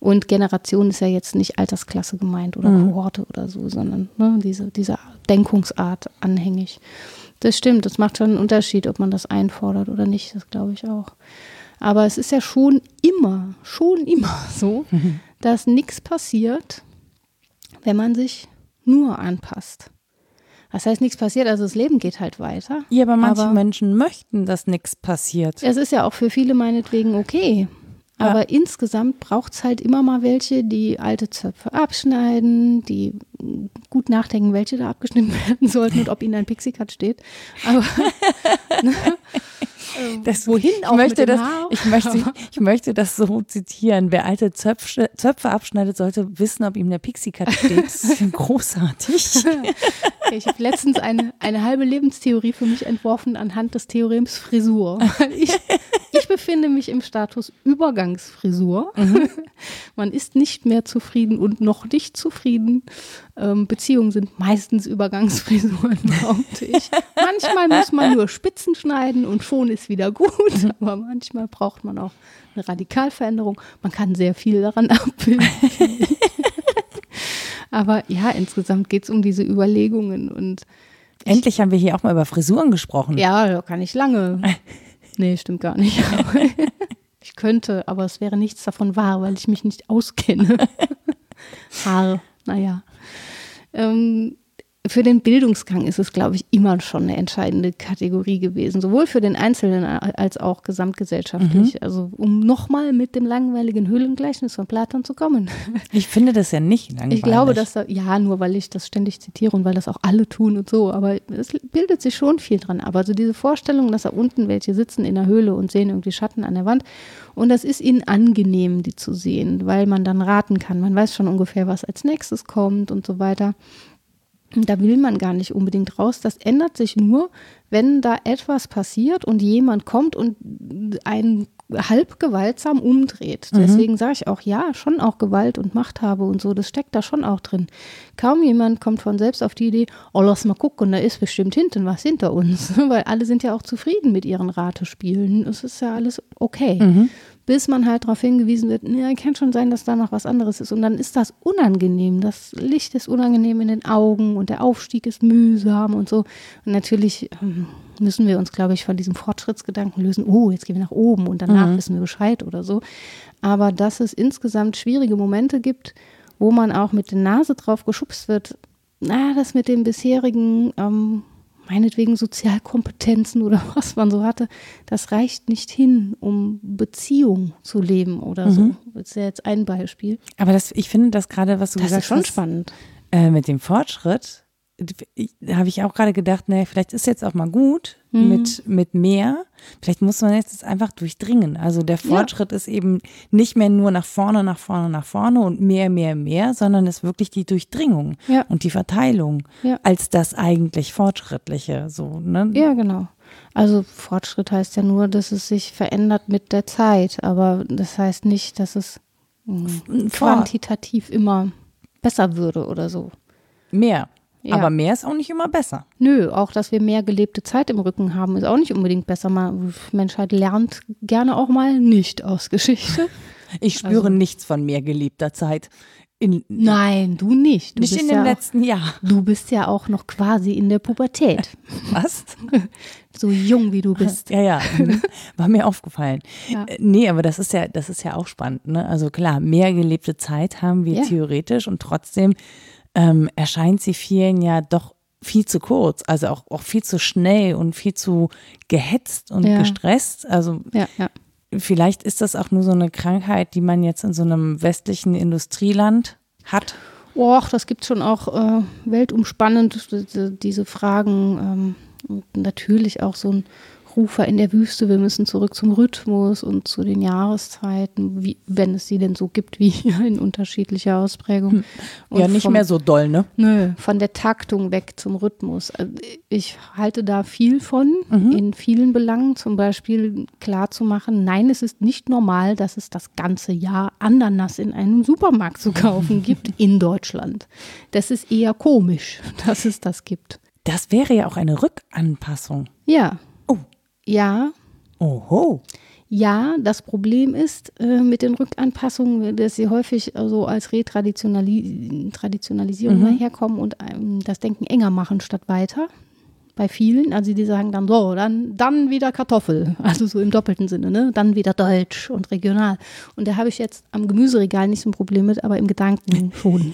Und Generation ist ja jetzt nicht Altersklasse gemeint oder Kohorte oder so, sondern ne, diese, diese Denkungsart anhängig. Das stimmt, das macht schon einen Unterschied, ob man das einfordert oder nicht, das glaube ich auch. Aber es ist ja schon immer, schon immer so, dass nichts passiert, wenn man sich nur anpasst. Das heißt, nichts passiert, also das Leben geht halt weiter. Ja, aber manche Aber- Menschen möchten, dass nichts passiert. Es ist ja auch für viele meinetwegen okay. Ja. Aber insgesamt braucht es halt immer mal welche, die alte Zöpfe abschneiden, die gut nachdenken, welche da abgeschnitten werden sollten und ob ihnen ein Pixie-Cut steht. Aber ne, Das- wohin Ich auch möchte, das, ich, möchte, ich möchte das so zitieren. Wer alte Zöpfe, Zöpfe abschneidet, sollte wissen, ob ihm der Pixie-Cut steht. Das ist großartig. Okay, Ich habe letztens eine, eine halbe Lebenstheorie für mich entworfen anhand des Theorems Frisur. Ich, ich befinde mich im Status Übergangsfrisur. Man ist nicht mehr zufrieden und noch nicht zufrieden. Ähm, Beziehungen sind meistens Übergangsfrisuren, behaupte ich. Manchmal muss man nur Spitzen schneiden und schon ist wieder gut. Aber manchmal braucht man auch eine Radikalveränderung. Man kann sehr viel daran abbilden. Aber ja, insgesamt geht es um diese Überlegungen und Endlich haben wir hier auch mal über Frisuren gesprochen. ja, da kann ich lange. Nee, stimmt gar nicht. Ich könnte, aber es wäre nichts davon wahr, weil ich mich nicht auskenne. Haar, naja. Ähm, für den Bildungsgang ist es, glaube ich, immer schon eine entscheidende Kategorie gewesen, sowohl für den Einzelnen als auch gesamtgesellschaftlich. Also um nochmal mit dem langweiligen Höhlengleichnis von Platon zu kommen. Ich finde das ja nicht langweilig. Ich glaube, dass da, ja, nur weil ich das ständig zitiere und weil das auch alle tun und so, aber es bildet sich schon viel dran. Aber so diese Vorstellung, dass da unten welche sitzen in der Höhle und sehen irgendwie Schatten an der Wand und das ist ihnen angenehm, die zu sehen, weil man dann raten kann. Man weiß schon ungefähr, was als nächstes kommt und so weiter. Da will man gar nicht unbedingt raus. Das ändert sich nur, wenn da etwas passiert und jemand kommt und einen halb gewaltsam umdreht. Deswegen sage ich auch, ja, schon auch Gewalt und Machthabe und so, das steckt da schon auch drin. Kaum jemand kommt von selbst auf die Idee, oh, lass mal gucken, da ist bestimmt hinten was hinter uns. Weil alle sind ja auch zufrieden mit ihren Ratespielen. Es ist ja alles okay. Bis man halt darauf hingewiesen wird, ja, kann schon sein, dass da noch was anderes ist. Und dann ist das unangenehm. Das Licht ist unangenehm in den Augen und der Aufstieg ist mühsam und so. Und natürlich ähm, müssen wir uns, glaube ich, von diesem Fortschrittsgedanken lösen, oh, jetzt gehen wir nach oben und danach wissen wir Bescheid oder so. Aber dass es insgesamt schwierige Momente gibt, wo man auch mit der Nase drauf geschubst wird, na, das mit den bisherigen, ähm, meinetwegen Sozialkompetenzen oder was man so hatte, das reicht nicht hin, um Beziehung zu leben oder so. Das ist ja jetzt ein Beispiel. Aber das, ich finde das gerade, was du Das gesagt ist schon hast, spannend. äh, mit dem Fortschritt, habe ich auch gerade gedacht, naja, vielleicht ist jetzt auch mal gut Mhm. mit, mit mehr. Vielleicht muss man jetzt einfach durchdringen. Also der Fortschritt ist eben nicht mehr nur nach vorne, nach vorne, nach vorne und mehr, mehr, mehr, sondern ist wirklich die Durchdringung Ja. und die Verteilung Ja. als das eigentlich Fortschrittliche. So, ne? Ja, genau. Also Fortschritt heißt ja nur, dass es sich verändert mit der Zeit, aber das heißt nicht, dass es mh, Vor- quantitativ immer besser würde oder so. Mehr. Ja. Aber mehr ist auch nicht immer besser. Nö, auch dass wir mehr gelebte Zeit im Rücken haben, ist auch nicht unbedingt besser. Man, Menschheit lernt gerne auch mal nicht aus Geschichte. Ich spüre Also- nichts von mehr geliebter Zeit. In, Nein, du nicht. Du nicht bist in dem ja, letzten Jahr. Du bist ja auch noch quasi in der Pubertät. Was? So jung wie du bist. Ja, ja, mhm. war mir aufgefallen. Ja. Äh, Nee, aber das ist ja, das ist ja auch spannend. Ne? Also klar, mehr gelebte Zeit haben wir Ja. theoretisch und trotzdem ähm, erscheint sie vielen ja doch viel zu kurz, also auch, auch viel zu schnell und viel zu gehetzt und Ja. gestresst. Also Ja, ja. vielleicht ist das auch nur so eine Krankheit, die man jetzt in so einem westlichen Industrieland hat. Och, das gibt schon auch äh, weltumspannend, diese, Fragen. Ähm, und natürlich auch so ein Rufer in der Wüste, wir müssen zurück zum Rhythmus und zu den Jahreszeiten, wie, wenn es sie denn so gibt, wie in unterschiedlicher Ausprägung. Und ja, nicht vom- mehr so doll, ne? Nö, von der Taktung weg zum Rhythmus. Also ich halte da viel von, Mhm. in vielen Belangen, zum Beispiel klar zu machen, nein, es ist nicht normal, dass es das ganze Jahr Ananas in einem Supermarkt zu kaufen gibt in Deutschland. Das ist eher komisch, dass es das gibt. Das wäre ja auch eine Rückanpassung. Ja. Ja, Oho. Ja, das Problem ist äh, mit den Rückanpassungen, dass sie häufig äh, so als Retraditionali Traditionalisierung daherkommen und ähm, das Denken enger machen statt weiter. Bei vielen, also die sagen dann so, dann, dann wieder Kartoffel, also so im doppelten Sinne, ne? dann wieder Deutsch und regional. Und da habe ich jetzt am Gemüseregal nicht so ein Problem mit, aber im Gedanken schon.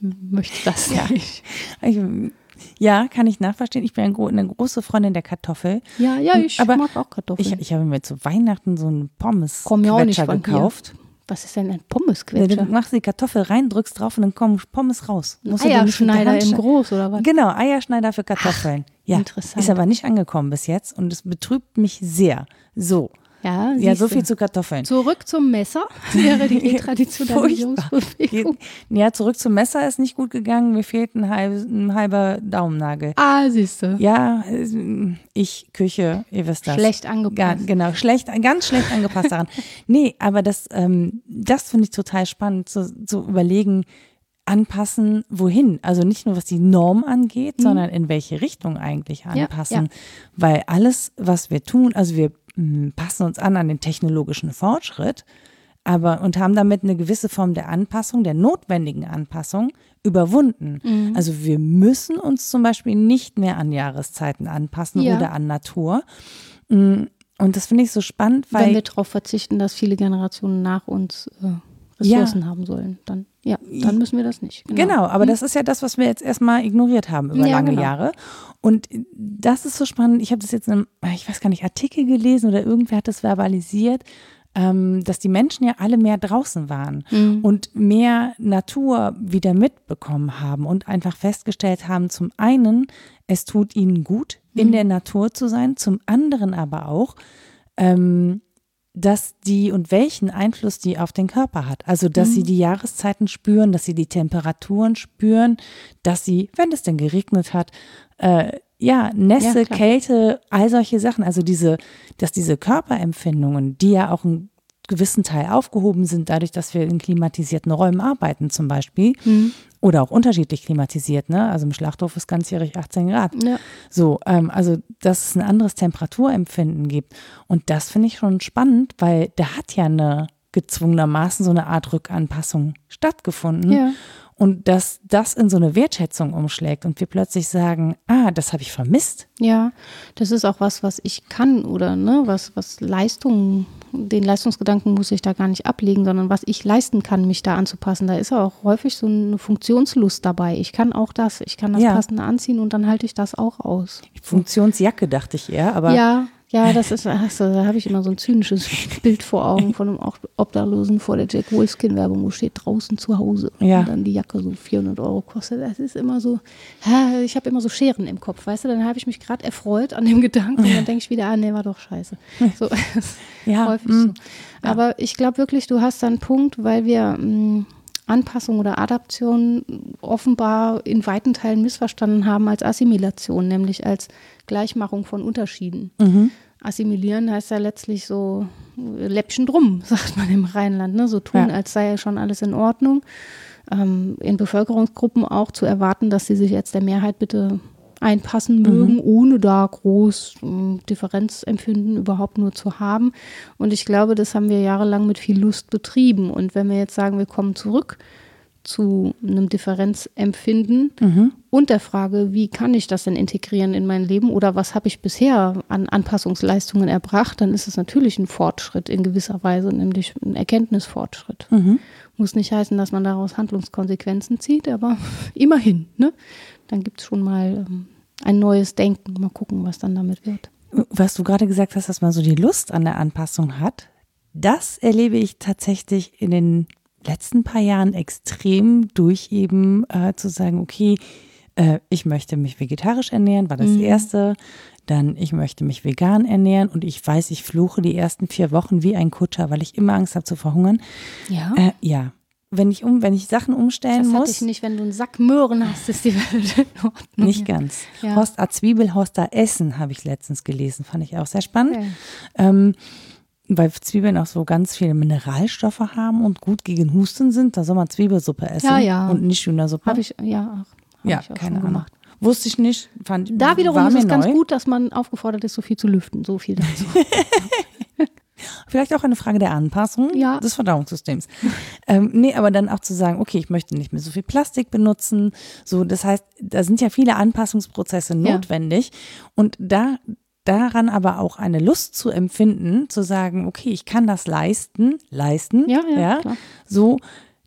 Möchte das nicht. Ich, ja, kann ich nachverstehen. Ich bin eine große Freundin der Kartoffel. Ja, ja, ich Aber mag auch Kartoffeln. Ich, ich habe mir zu Weihnachten so einen pommes Komm ja auch nicht von gekauft. Hier. Was ist denn ein Ja, Pommesquetscher? du machst die Kartoffel rein, drückst drauf und dann kommen Pommes raus. Musst Eierschneider in schneiden. groß oder was? Genau, Eierschneider für Kartoffeln. ja, interessant. ist aber nicht angekommen bis jetzt und es betrübt mich sehr. So, Ja, ja, so viel zu Kartoffeln. Zurück zum Messer wäre die Retraditionalisierungsbewegung. Ja, zurück zum Messer ist nicht gut gegangen. Mir fehlt ein, halb, ein halber Daumennagel. Ah, siehst du. Ja, äh, ich, Küche, ihr wisst das. Schlecht Ga, angepasst. genau, schlecht, ganz schlecht angepasst daran. Nee, aber das, ähm, das finde ich total spannend, zu, zu überlegen, anpassen, wohin? Also nicht nur was die Norm angeht, sondern in welche Richtung eigentlich Mhm. Ja, anpassen. ja. Weil alles, was wir tun, also wir passen uns an an den technologischen Fortschritt, aber und haben damit eine gewisse Form der Anpassung, der notwendigen Anpassung überwunden. Mhm. Also wir müssen uns zum Beispiel nicht mehr an Jahreszeiten anpassen Ja. oder an Natur. Und das finde ich so spannend, weil Wenn wir darauf verzichten, dass viele Generationen nach uns äh, Ressourcen haben sollen, dann ja, dann müssen wir das nicht. Genau, aber das ist ja das, was wir jetzt erstmal ignoriert haben über Ja, lange genau. Jahre. Und das ist so spannend. Ich habe das jetzt in einem, ich weiß gar nicht, Artikel gelesen oder irgendwer hat das verbalisiert, ähm, dass die Menschen ja alle mehr draußen waren Mhm. und mehr Natur wieder mitbekommen haben und einfach festgestellt haben, zum einen, es tut ihnen gut, in Mhm. der Natur zu sein, zum anderen aber auch, ähm, dass die und welchen Einfluss die auf den Körper hat. Also, dass Mhm. sie die Jahreszeiten spüren, dass sie die Temperaturen spüren, dass sie, wenn es denn geregnet hat, äh, ja, Nässe, Ja. Kälte, all solche Sachen. Also diese, dass diese Körperempfindungen, die ja auch einen gewissen Teil aufgehoben sind, dadurch, dass wir in klimatisierten Räumen arbeiten zum Beispiel. Mhm. Oder auch unterschiedlich klimatisiert, ne? Also im Schlachthof ist ganzjährig 18 Grad. Ja. So, ähm, also dass es ein anderes Temperaturempfinden gibt. Und das finde ich schon spannend, weil da hat ja eine gezwungenermaßen so eine Art Rückanpassung stattgefunden. Ja. Und dass das in so eine Wertschätzung umschlägt und wir plötzlich sagen, ah, das habe ich vermisst. Ja, das ist auch was, was ich kann oder ne, was, was Leistung, den Leistungsgedanken muss ich da gar nicht ablegen, sondern was ich leisten kann, mich da anzupassen. Da ist auch häufig so eine Funktionslust dabei. Ich kann auch das, ich kann das Ja. passende anziehen und dann halte ich das auch aus. Funktionsjacke dachte ich eher, aber Ja, ja, das ist, ach so, da habe ich immer so ein zynisches Bild vor Augen von einem Ob- Obdachlosen vor der Jack Wolfskin-Werbung, wo steht draußen zu Hause. Ja. Und dann die Jacke so 400 Euro kostet. Das ist immer so, ich habe immer so Scheren im Kopf, weißt du, dann habe ich mich gerade erfreut an dem Gedanken und dann denke ich wieder, ah, nee, war doch scheiße. So, Ja, häufig mm, so. Aber ich glaube wirklich, du hast da einen Punkt, weil wir mh, Anpassung oder Adaption offenbar in weiten Teilen missverstanden haben als Assimilation, nämlich als Gleichmachung von Unterschieden. Assimilieren heißt ja letztlich so Läppchen drum, sagt man im Rheinland, ne? so tun, Ja. als sei ja schon alles in Ordnung. ähm, in Bevölkerungsgruppen auch zu erwarten, dass sie sich jetzt der Mehrheit bitte einpassen mögen, mhm. ohne da groß äh, Differenzempfinden überhaupt nur zu haben. Und ich glaube, das haben wir jahrelang mit viel Lust betrieben. Und wenn wir jetzt sagen, wir kommen zurück zu einem Differenzempfinden mhm. und der Frage, wie kann ich das denn integrieren in mein Leben oder was habe ich bisher an Anpassungsleistungen erbracht, dann ist es natürlich ein Fortschritt in gewisser Weise, nämlich ein Erkenntnisfortschritt. Mhm. Muss nicht heißen, dass man daraus Handlungskonsequenzen zieht, aber immerhin, ne? Dann gibt es schon mal ähm, ein neues Denken. Mal gucken, was dann damit wird. Was du gerade gesagt hast, dass man so die Lust an der Anpassung hat, das erlebe ich tatsächlich in den letzten paar Jahren extrem durch eben äh, zu sagen, okay, äh, ich möchte mich vegetarisch ernähren, war das mhm. erste. Dann, ich möchte mich vegan ernähren und ich weiß, ich fluche die ersten vier Wochen wie ein Kutscher, weil ich immer Angst habe zu verhungern. Ja. Äh, ja. Wenn ich um, wenn ich Sachen umstellen das muss. Das hatte ich nicht, wenn du einen Sack Möhren hast, ist die Welt in Ordnung. Nicht ganz. Ja. Horst A. Zwiebel, Horst A. Essen, habe ich letztens gelesen. Fand ich auch sehr spannend. Okay. Ähm, weil Zwiebeln auch so ganz viele Mineralstoffe haben und gut gegen Husten sind, da soll man Zwiebelsuppe essen ja, ja. und nicht Hühnersuppe. Habe ich, ja, auch. ja, ich auch keine Ahnung. Gemacht. Wusste ich nicht. Fand, da wiederum ist es neu. ganz gut, dass man aufgefordert ist, so viel zu lüften. So viel dazu. Vielleicht auch eine Frage der Anpassung ja. des Verdauungssystems. ähm, nee, aber dann auch zu sagen, okay, ich möchte nicht mehr so viel Plastik benutzen. So, das heißt, da sind ja viele Anpassungsprozesse notwendig. Ja. Und da, daran aber auch eine Lust zu empfinden, zu sagen, okay, ich kann das leisten, leisten, ja, ja, ja so,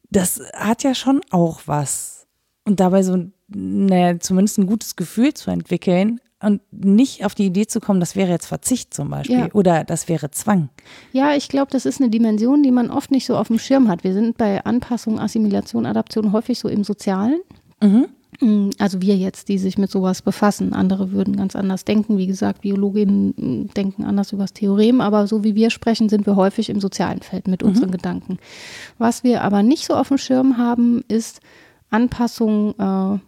das hat ja schon auch was. Und dabei so, naja, zumindest ein gutes Gefühl zu entwickeln und nicht auf die Idee zu kommen, das wäre jetzt Verzicht zum Beispiel ja. oder das wäre Zwang. Ja, ich glaube, das ist eine Dimension, die man oft nicht so auf dem Schirm hat. Wir sind bei Anpassung, Assimilation, Adaption häufig so im Sozialen. Mhm. Mm, also wir jetzt, die sich mit sowas befassen. Andere würden ganz anders denken. Wie gesagt, Biologinnen mm, denken anders über das Theorem, aber so wie wir sprechen, sind wir häufig im sozialen Feld mit mhm. unseren Gedanken. Was wir aber nicht so auf dem Schirm haben, ist Anpassung äh,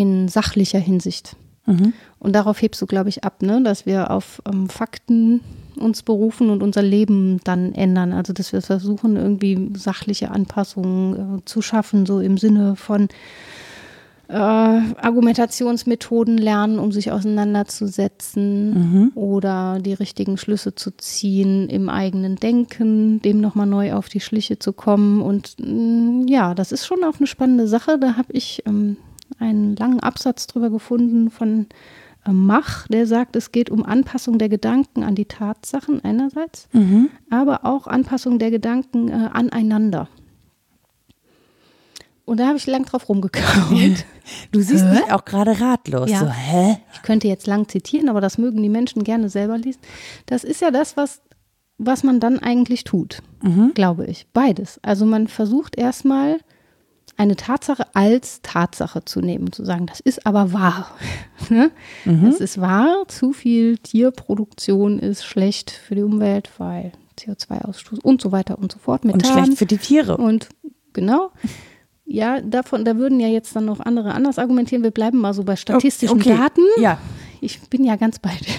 in sachlicher Hinsicht. Mhm. Und darauf hebst du, glaube ich, ab, ne? dass wir auf ähm, Fakten uns berufen und unser Leben dann ändern. Also dass wir versuchen, irgendwie sachliche Anpassungen äh, zu schaffen, so im Sinne von äh, Argumentationsmethoden lernen, um sich auseinanderzusetzen mhm. oder die richtigen Schlüsse zu ziehen im eigenen Denken, dem nochmal neu auf die Schliche zu kommen. Und mh, mm, ja, das ist schon auch eine spannende Sache. Da habe ich ähm, einen langen Absatz drüber gefunden von äh, Mach, der sagt, es geht um Anpassung der Gedanken an die Tatsachen einerseits, mhm. aber auch Anpassung der Gedanken äh, aneinander. Und da habe ich lang drauf rumgekaut. Du siehst mich auch gerade ratlos. Ja. So, hä? Ich könnte jetzt lang zitieren, aber das mögen die Menschen gerne selber lesen. Das ist ja das, was, was man dann eigentlich tut, mhm. glaube ich. Beides. Also man versucht erstmal eine Tatsache als Tatsache zu nehmen, zu sagen, das ist aber wahr. Ne? mhm. Es ist wahr, zu viel Tierproduktion ist schlecht für die Umwelt, weil CO2-Ausstoß und so weiter und so fort. Methan und schlecht für die Tiere. Und genau. Ja, davon, da würden ja jetzt dann noch andere anders argumentieren. Wir bleiben mal so bei statistischen okay. Daten. Ja. Ich bin ja ganz bei dir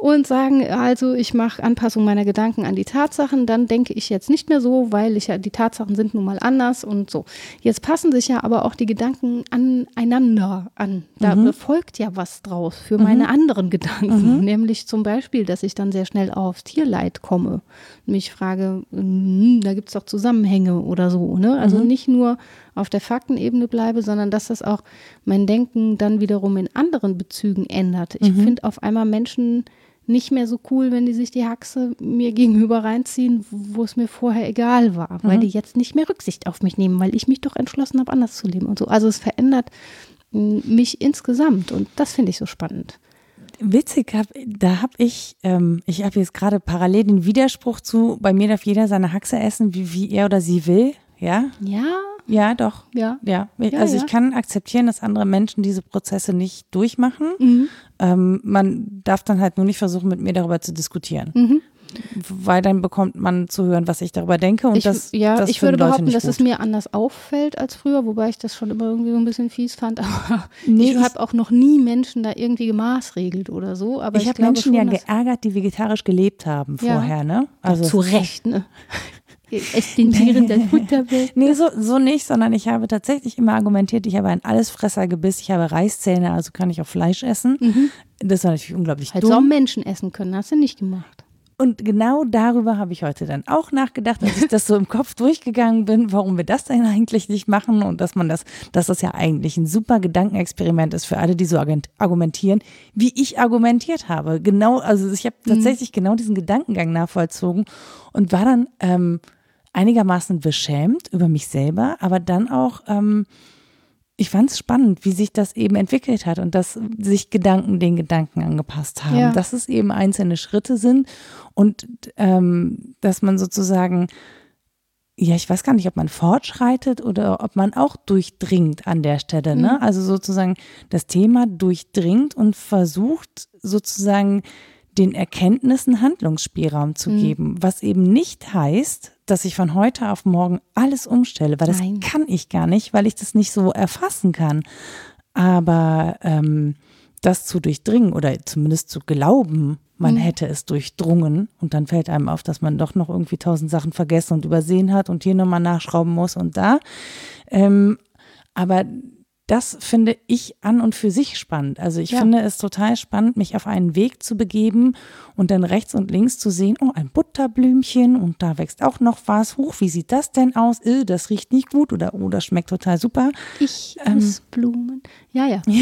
und sagen, also ich mache Anpassung meiner Gedanken an die Tatsachen, dann denke ich jetzt nicht mehr so, weil ich ja die Tatsachen sind nun mal anders und so. Jetzt passen sich ja aber auch die Gedanken aneinander an. Da mhm. folgt ja was draus für mhm. meine anderen Gedanken, mhm. nämlich zum Beispiel, dass ich dann sehr schnell aufs Tierleid komme. Mich frage, hm, da gibt es doch Zusammenhänge oder so. Ne? Also mhm. nicht nur auf der Faktenebene bleibe, sondern dass das auch mein Denken dann wiederum in anderen Bezügen ändert. Ich mhm. finde auf einmal Menschen nicht mehr so cool, wenn die sich die Haxe mir gegenüber reinziehen, wo es mir vorher egal war, weil mhm. die jetzt nicht mehr Rücksicht auf mich nehmen, weil ich mich doch entschlossen habe, anders zu leben und so. Also es verändert mich insgesamt und das finde ich so spannend. Witzig, hab, da habe ich, ähm, ich habe jetzt gerade parallel den Widerspruch zu, bei mir darf jeder seine Haxe essen, wie, wie er oder sie will, ja? Ja. Ja, doch. Ja. Ja. Also ich kann akzeptieren, dass andere Menschen diese Prozesse nicht durchmachen. Mhm. Ähm, man darf dann halt nur nicht versuchen, mit mir darüber zu diskutieren. Mhm. Weil dann bekommt man zu hören, was ich darüber denke. Und ich, das, ja, das ich würde behaupten, dass gut. es mir anders auffällt als früher, wobei ich das schon immer irgendwie so ein bisschen fies fand. Aber nee, ich habe auch noch nie Menschen da irgendwie gemaßregelt oder so. Aber ich, ich habe Menschen ja geärgert, die vegetarisch gelebt haben vorher, ja. ne? Also zu Recht, ne? Es den Tieren das Futter weg. Nee, so, so nicht, sondern ich habe tatsächlich immer argumentiert, ich habe ein Allesfressergebiss, ich habe Reißzähne, also kann ich auch Fleisch essen. Das war natürlich unglaublich Hättest auch dumm. Menschen essen können, hast du nicht gemacht. Und genau darüber habe ich heute dann auch nachgedacht, als ich das so im Kopf durchgegangen bin, warum wir das denn eigentlich nicht machen und dass man das, dass das ja eigentlich ein super Gedankenexperiment ist für alle, die so argumentieren, wie ich argumentiert habe. Genau, also ich habe tatsächlich genau diesen Gedankengang nachvollzogen und war dann ähm, einigermaßen beschämt über mich selber, aber dann auch ähm, ich fand es spannend, wie sich das eben entwickelt hat und dass sich Gedanken den Gedanken angepasst haben, Ja. dass es eben einzelne Schritte sind und ähm, dass man sozusagen, ja, ich weiß gar nicht, ob man fortschreitet oder ob man auch durchdringt an der Stelle, ne? Also sozusagen das Thema durchdringt und versucht sozusagen den Erkenntnissen Handlungsspielraum zu geben, was eben nicht heißt, dass ich von heute auf morgen alles umstelle, weil das Nein. kann ich gar nicht, weil ich das nicht so erfassen kann. Aber ähm, das zu durchdringen oder zumindest zu glauben, man hätte es durchdrungen und dann fällt einem auf, dass man doch noch irgendwie tausend Sachen vergessen und übersehen hat und hier nochmal nachschrauben muss und da. Ähm, aber das finde ich an und für sich spannend. Also ich Ja. finde es total spannend, mich auf einen Weg zu begeben und dann rechts und links zu sehen, oh, ein Butterblümchen und da wächst auch noch was. Huch, wie sieht das denn aus? Äh, das riecht nicht gut oder oh, das schmeckt total super. Ich Ähm. Blumen. Ja, ja.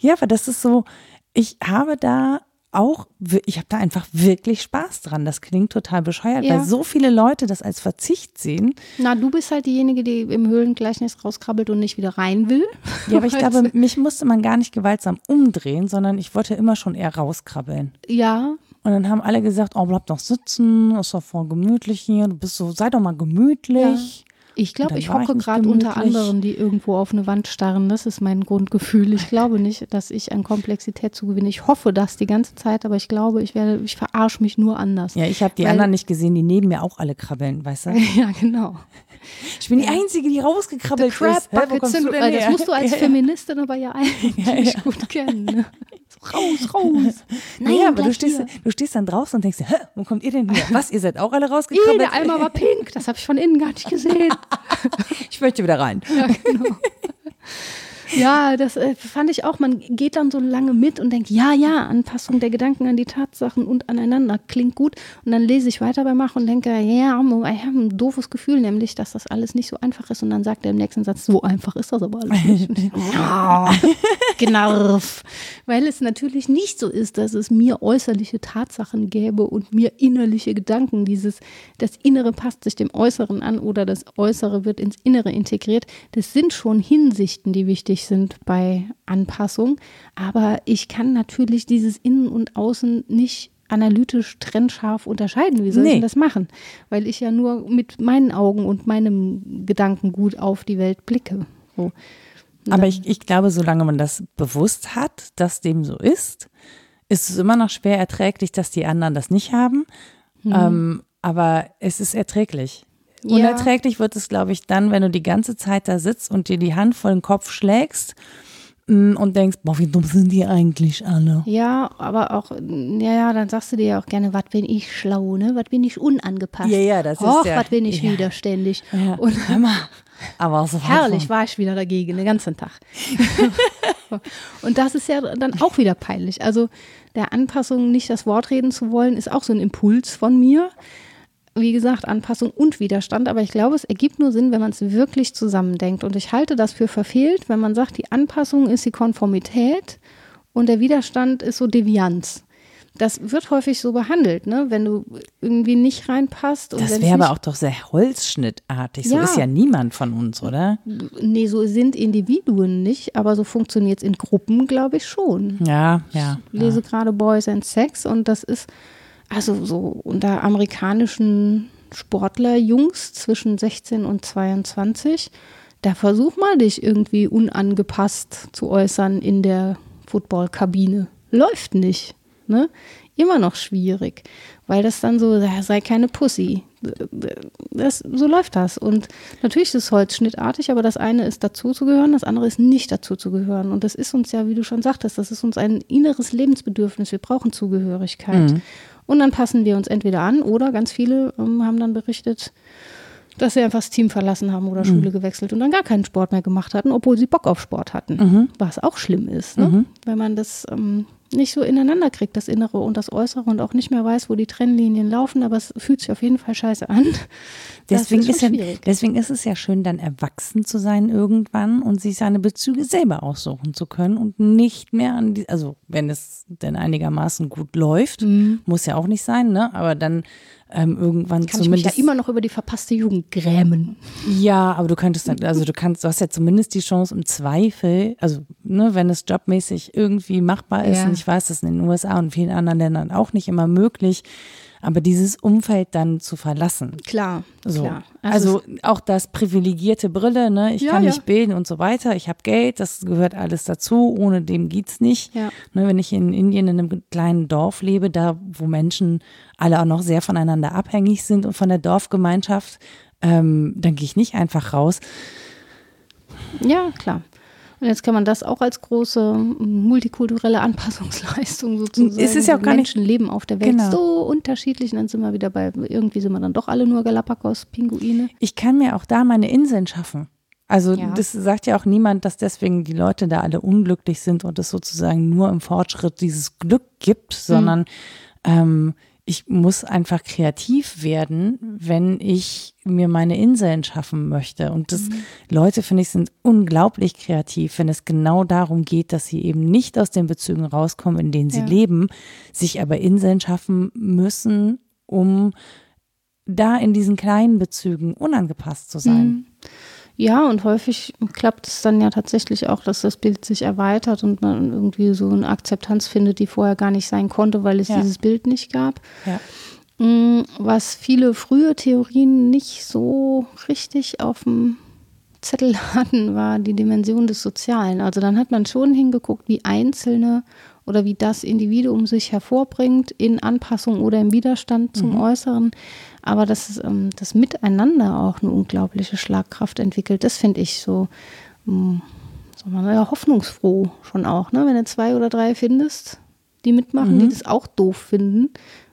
Ja, aber das ist so, ich habe da auch, ich habe da einfach wirklich Spaß dran. Das klingt total bescheuert, Ja. weil so viele Leute das als Verzicht sehen. Na, du bist halt diejenige, die im Höhlengleichnis rauskrabbelt und nicht wieder rein will. Ja, aber ich glaube, mich musste man gar nicht gewaltsam umdrehen, sondern ich wollte immer schon eher rauskrabbeln. Ja, Und dann haben alle gesagt, oh, bleib doch sitzen, ist doch voll gemütlich hier, du bist so, sei doch mal gemütlich. Ich glaube, ich hocke gerade unter anderen, die irgendwo auf eine Wand starren. Das ist mein Grundgefühl. Ich glaube nicht, dass ich an Komplexität zugewinne. Ich hoffe das die ganze Zeit, aber ich glaube, ich werde, ich verarsche mich nur anders. Ja, ich habe die Weil- anderen nicht gesehen, die neben mir auch alle krabbeln, weißt du? Ja, genau. Ich bin die Einzige, die rausgekrabbelt Crab ist. Hä, wo kommst du denn Das her? musst du als Ja, ja. Feministin aber ja eigentlich gut kennen. Ne? Raus, raus. Naja, aber du stehst, hier. du stehst dann draußen und denkst, hä, wo kommt ihr denn her? Was, ihr seid auch alle Ih, rausgekrabbelt? der Eimer war pink. Das habe ich von innen gar nicht gesehen. Ich möchte wieder rein. Ja, das äh, fand ich auch. Man geht dann so lange mit und denkt, ja, ja, Anpassung der Gedanken an die Tatsachen und aneinander klingt gut. Und dann lese ich weiter bei Mach und denke, ja, ich habe ein doofes Gefühl, nämlich, dass das alles nicht so einfach ist. Und dann sagt er im nächsten Satz, so einfach ist das aber alles nicht. Ja, genau. Weil es natürlich nicht so ist, dass es mir äußerliche Tatsachen gäbe und mir innerliche Gedanken. Dieses, das Innere passt sich dem Äußeren an oder das Äußere wird ins Innere integriert. Das sind schon Hinsichten, die wichtig sind bei Anpassung. Aber ich kann natürlich dieses Innen und Außen nicht analytisch trennscharf unterscheiden. Wie soll Nee. das machen? Weil ich ja nur mit meinen Augen und meinem Gedankengut auf die Welt blicke. So. Aber ich, ich glaube, solange man das bewusst hat, dass dem so ist, ist es immer noch schwer erträglich, dass die anderen das nicht haben. Ähm, aber es ist erträglich. Ja. Unerträglich wird es, glaube ich, dann, wenn du die ganze Zeit da sitzt und dir die Hand vor den Kopf schlägst mm, und denkst, boah, wie dumm sind die eigentlich alle? Ja, aber auch, ja, ja, dann sagst du dir ja auch gerne, was bin ich schlau, ne? Was bin ich unangepasst? Ja, ja, das ist Och, ja- was bin ich ja. widerständig. Ja. Und Hör mal. Aber so herrlich war ich wieder dagegen, den ganzen Tag. Und das ist ja dann auch wieder peinlich. Also der Anpassung nicht das Wort reden zu wollen, ist auch so ein Impuls von mir. Wie gesagt, Anpassung und Widerstand, aber ich glaube, es ergibt nur Sinn, wenn man es wirklich zusammendenkt. Und ich halte das für verfehlt, wenn man sagt, die Anpassung ist die Konformität und der Widerstand ist so Devianz. Das wird häufig so behandelt, ne? wenn du irgendwie nicht reinpasst. Und Das wäre aber auch doch sehr holzschnittartig. So Ja. ist ja niemand von uns, oder? Nee, so sind Individuen nicht, aber so funktioniert es in Gruppen, glaube ich, schon. Ja, ja. Ich lese gerade Boys and Sex und das ist also so unter amerikanischen Sportlerjungs zwischen 16 und 22. Da versuch mal, dich irgendwie unangepasst zu äußern in der Footballkabine. Läuft nicht. Ne? Immer noch schwierig, weil das dann so, sei keine Pussy. Das, so läuft das. Und natürlich ist es holzschnittartig, aber das eine ist dazu zu gehören, das andere ist nicht dazu zu gehören. Und das ist uns ja, wie du schon sagtest, das ist uns ein inneres Lebensbedürfnis. Wir brauchen Zugehörigkeit. Und dann passen wir uns entweder an oder ganz viele ähm, haben dann berichtet, dass sie einfach das Team verlassen haben oder Schule gewechselt und dann gar keinen Sport mehr gemacht hatten, obwohl sie Bock auf Sport hatten. Was auch schlimm ist, ne? wenn man das ähm, nicht so ineinander kriegt, das Innere und das Äußere und auch nicht mehr weiß, wo die Trennlinien laufen, aber es fühlt sich auf jeden Fall scheiße an. Deswegen ist, ja, deswegen ist es ja schön, dann erwachsen zu sein irgendwann und sich seine Bezüge selber aussuchen zu können und nicht mehr an die, also wenn es denn einigermaßen gut läuft, Mhm. muss ja auch nicht sein, ne? Aber dann ähm, irgendwann Kann ich mich zumindest. ja immer noch über die verpasste Jugend grämen. Ja, aber du könntest dann, also du kannst, du hast ja zumindest die Chance im Zweifel, also ne, wenn es jobmäßig irgendwie machbar ist, Ja. und ich weiß, das ist in den USA und vielen anderen Ländern auch nicht immer möglich, aber dieses Umfeld dann zu verlassen. Klar, So. klar. Also, auch das privilegierte Brille, ne? Ich Ja, kann ja. mich bilden und so weiter. Ich habe Geld, das gehört alles dazu. Ohne dem geht's nicht. Ja. Ne, wenn ich in Indien in einem kleinen Dorf lebe, da wo Menschen alle auch noch sehr voneinander abhängig sind und von der Dorfgemeinschaft, ähm, dann gehe ich nicht einfach raus. Ja, klar. Und jetzt kann man das auch als große multikulturelle Anpassungsleistung sozusagen. Es ist ja auch gar nicht- Menschen leben auf der Welt Genau. so unterschiedlich und dann sind wir wieder bei, irgendwie sind wir dann doch alle nur Galapagos-Pinguine. Ich kann mir auch da meine Inseln schaffen. Also Ja. das sagt ja auch niemand, dass deswegen die Leute da alle unglücklich sind und es sozusagen nur im Fortschritt dieses Glück gibt, sondern ähm, ich muss einfach kreativ werden, wenn ich mir meine Inseln schaffen möchte. Und das Leute, finde ich, sind unglaublich kreativ, wenn es genau darum geht, dass sie eben nicht aus den Bezügen rauskommen, in denen sie Ja. leben, sich aber Inseln schaffen müssen, um da in diesen kleinen Bezügen unangepasst zu sein. Mhm. Ja, und häufig klappt es dann ja tatsächlich auch, dass das Bild sich erweitert und man irgendwie so eine Akzeptanz findet, die vorher gar nicht sein konnte, weil es Ja. dieses Bild nicht gab. Ja. Mm, Was viele frühe Theorien nicht so richtig auf dem Zettel hatten, war die Dimension des Sozialen. Also dann hat man schon hingeguckt, wie Einzelne oder wie das Individuum sich hervorbringt in Anpassung oder im Widerstand zum Äußeren. Aber dass ähm, das Miteinander auch eine unglaubliche Schlagkraft entwickelt, das finde ich so, sag mal, ja, hoffnungsfroh schon auch. Ne? Wenn du zwei oder drei findest, die mitmachen, die das auch doof finden,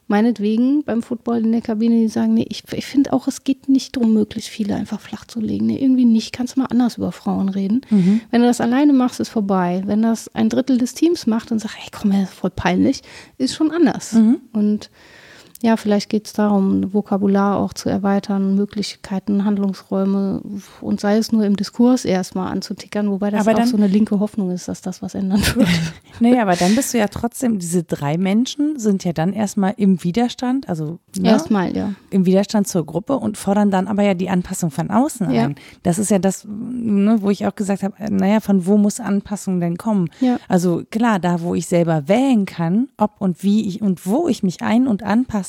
meinetwegen beim Football in der Kabine, die sagen, nee, ich, ich finde auch, es geht nicht darum, möglichst viele einfach flach zu legen. Nee, irgendwie nicht. Kannst du mal anders über Frauen reden. Wenn du das alleine machst, ist vorbei. Wenn das ein Drittel des Teams macht und sagt, hey, komm, das ist voll peinlich, ist schon anders. Und ja, vielleicht geht es darum, Vokabular auch zu erweitern, Möglichkeiten, Handlungsräume und sei es nur im Diskurs erstmal anzutickern, wobei das Aber auch dann- so eine linke Hoffnung ist, dass das was ändern wird. Naja, aber dann bist du ja trotzdem, diese drei Menschen sind ja dann erstmal im Widerstand, also ne, Erstmal, ja. im Widerstand zur Gruppe und fordern dann aber ja die Anpassung von außen Ja. ein. Das ist ja das, ne, wo ich auch gesagt habe, naja, von wo muss Anpassung denn kommen? Ja. Also klar, da wo ich selber wählen kann, ob und wie ich und wo ich mich ein- und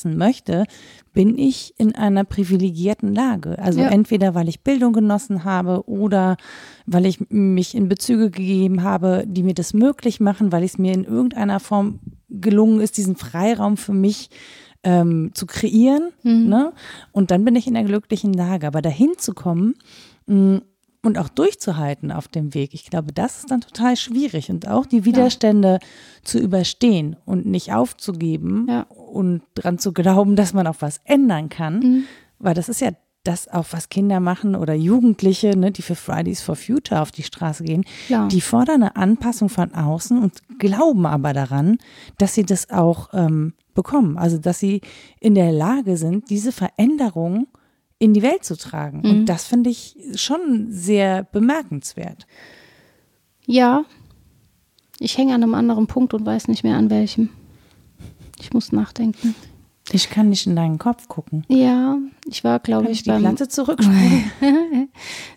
anpassen möchte, bin ich in einer privilegierten Lage. Also Ja. entweder weil ich Bildung genossen habe oder weil ich mich in Bezüge gegeben habe, die mir das möglich machen, weil es mir in irgendeiner Form gelungen ist, diesen Freiraum für mich ähm, zu kreieren. Ne? Und dann bin ich in einer glücklichen Lage. Aber dahin zu kommen mh, und auch durchzuhalten auf dem Weg, ich glaube, das ist dann total schwierig. Und auch die Widerstände zu überstehen und nicht aufzugeben Ja. und dran zu glauben, dass man auch was ändern kann. Weil das ist ja das auch, was Kinder machen oder Jugendliche, ne, die für Fridays for Future auf die Straße gehen, Klar. die fordern eine Anpassung von außen und glauben aber daran, dass sie das auch ähm, bekommen. Also dass sie in der Lage sind, diese Veränderung in die Welt zu tragen. Und das finde ich schon sehr bemerkenswert. Ja, ich hänge an einem anderen Punkt und weiß nicht mehr an welchem. Ich muss nachdenken. Ich kann nicht in deinen Kopf gucken. Ja, ich war, glaube ich, ich die beim. Platte zurückspulen?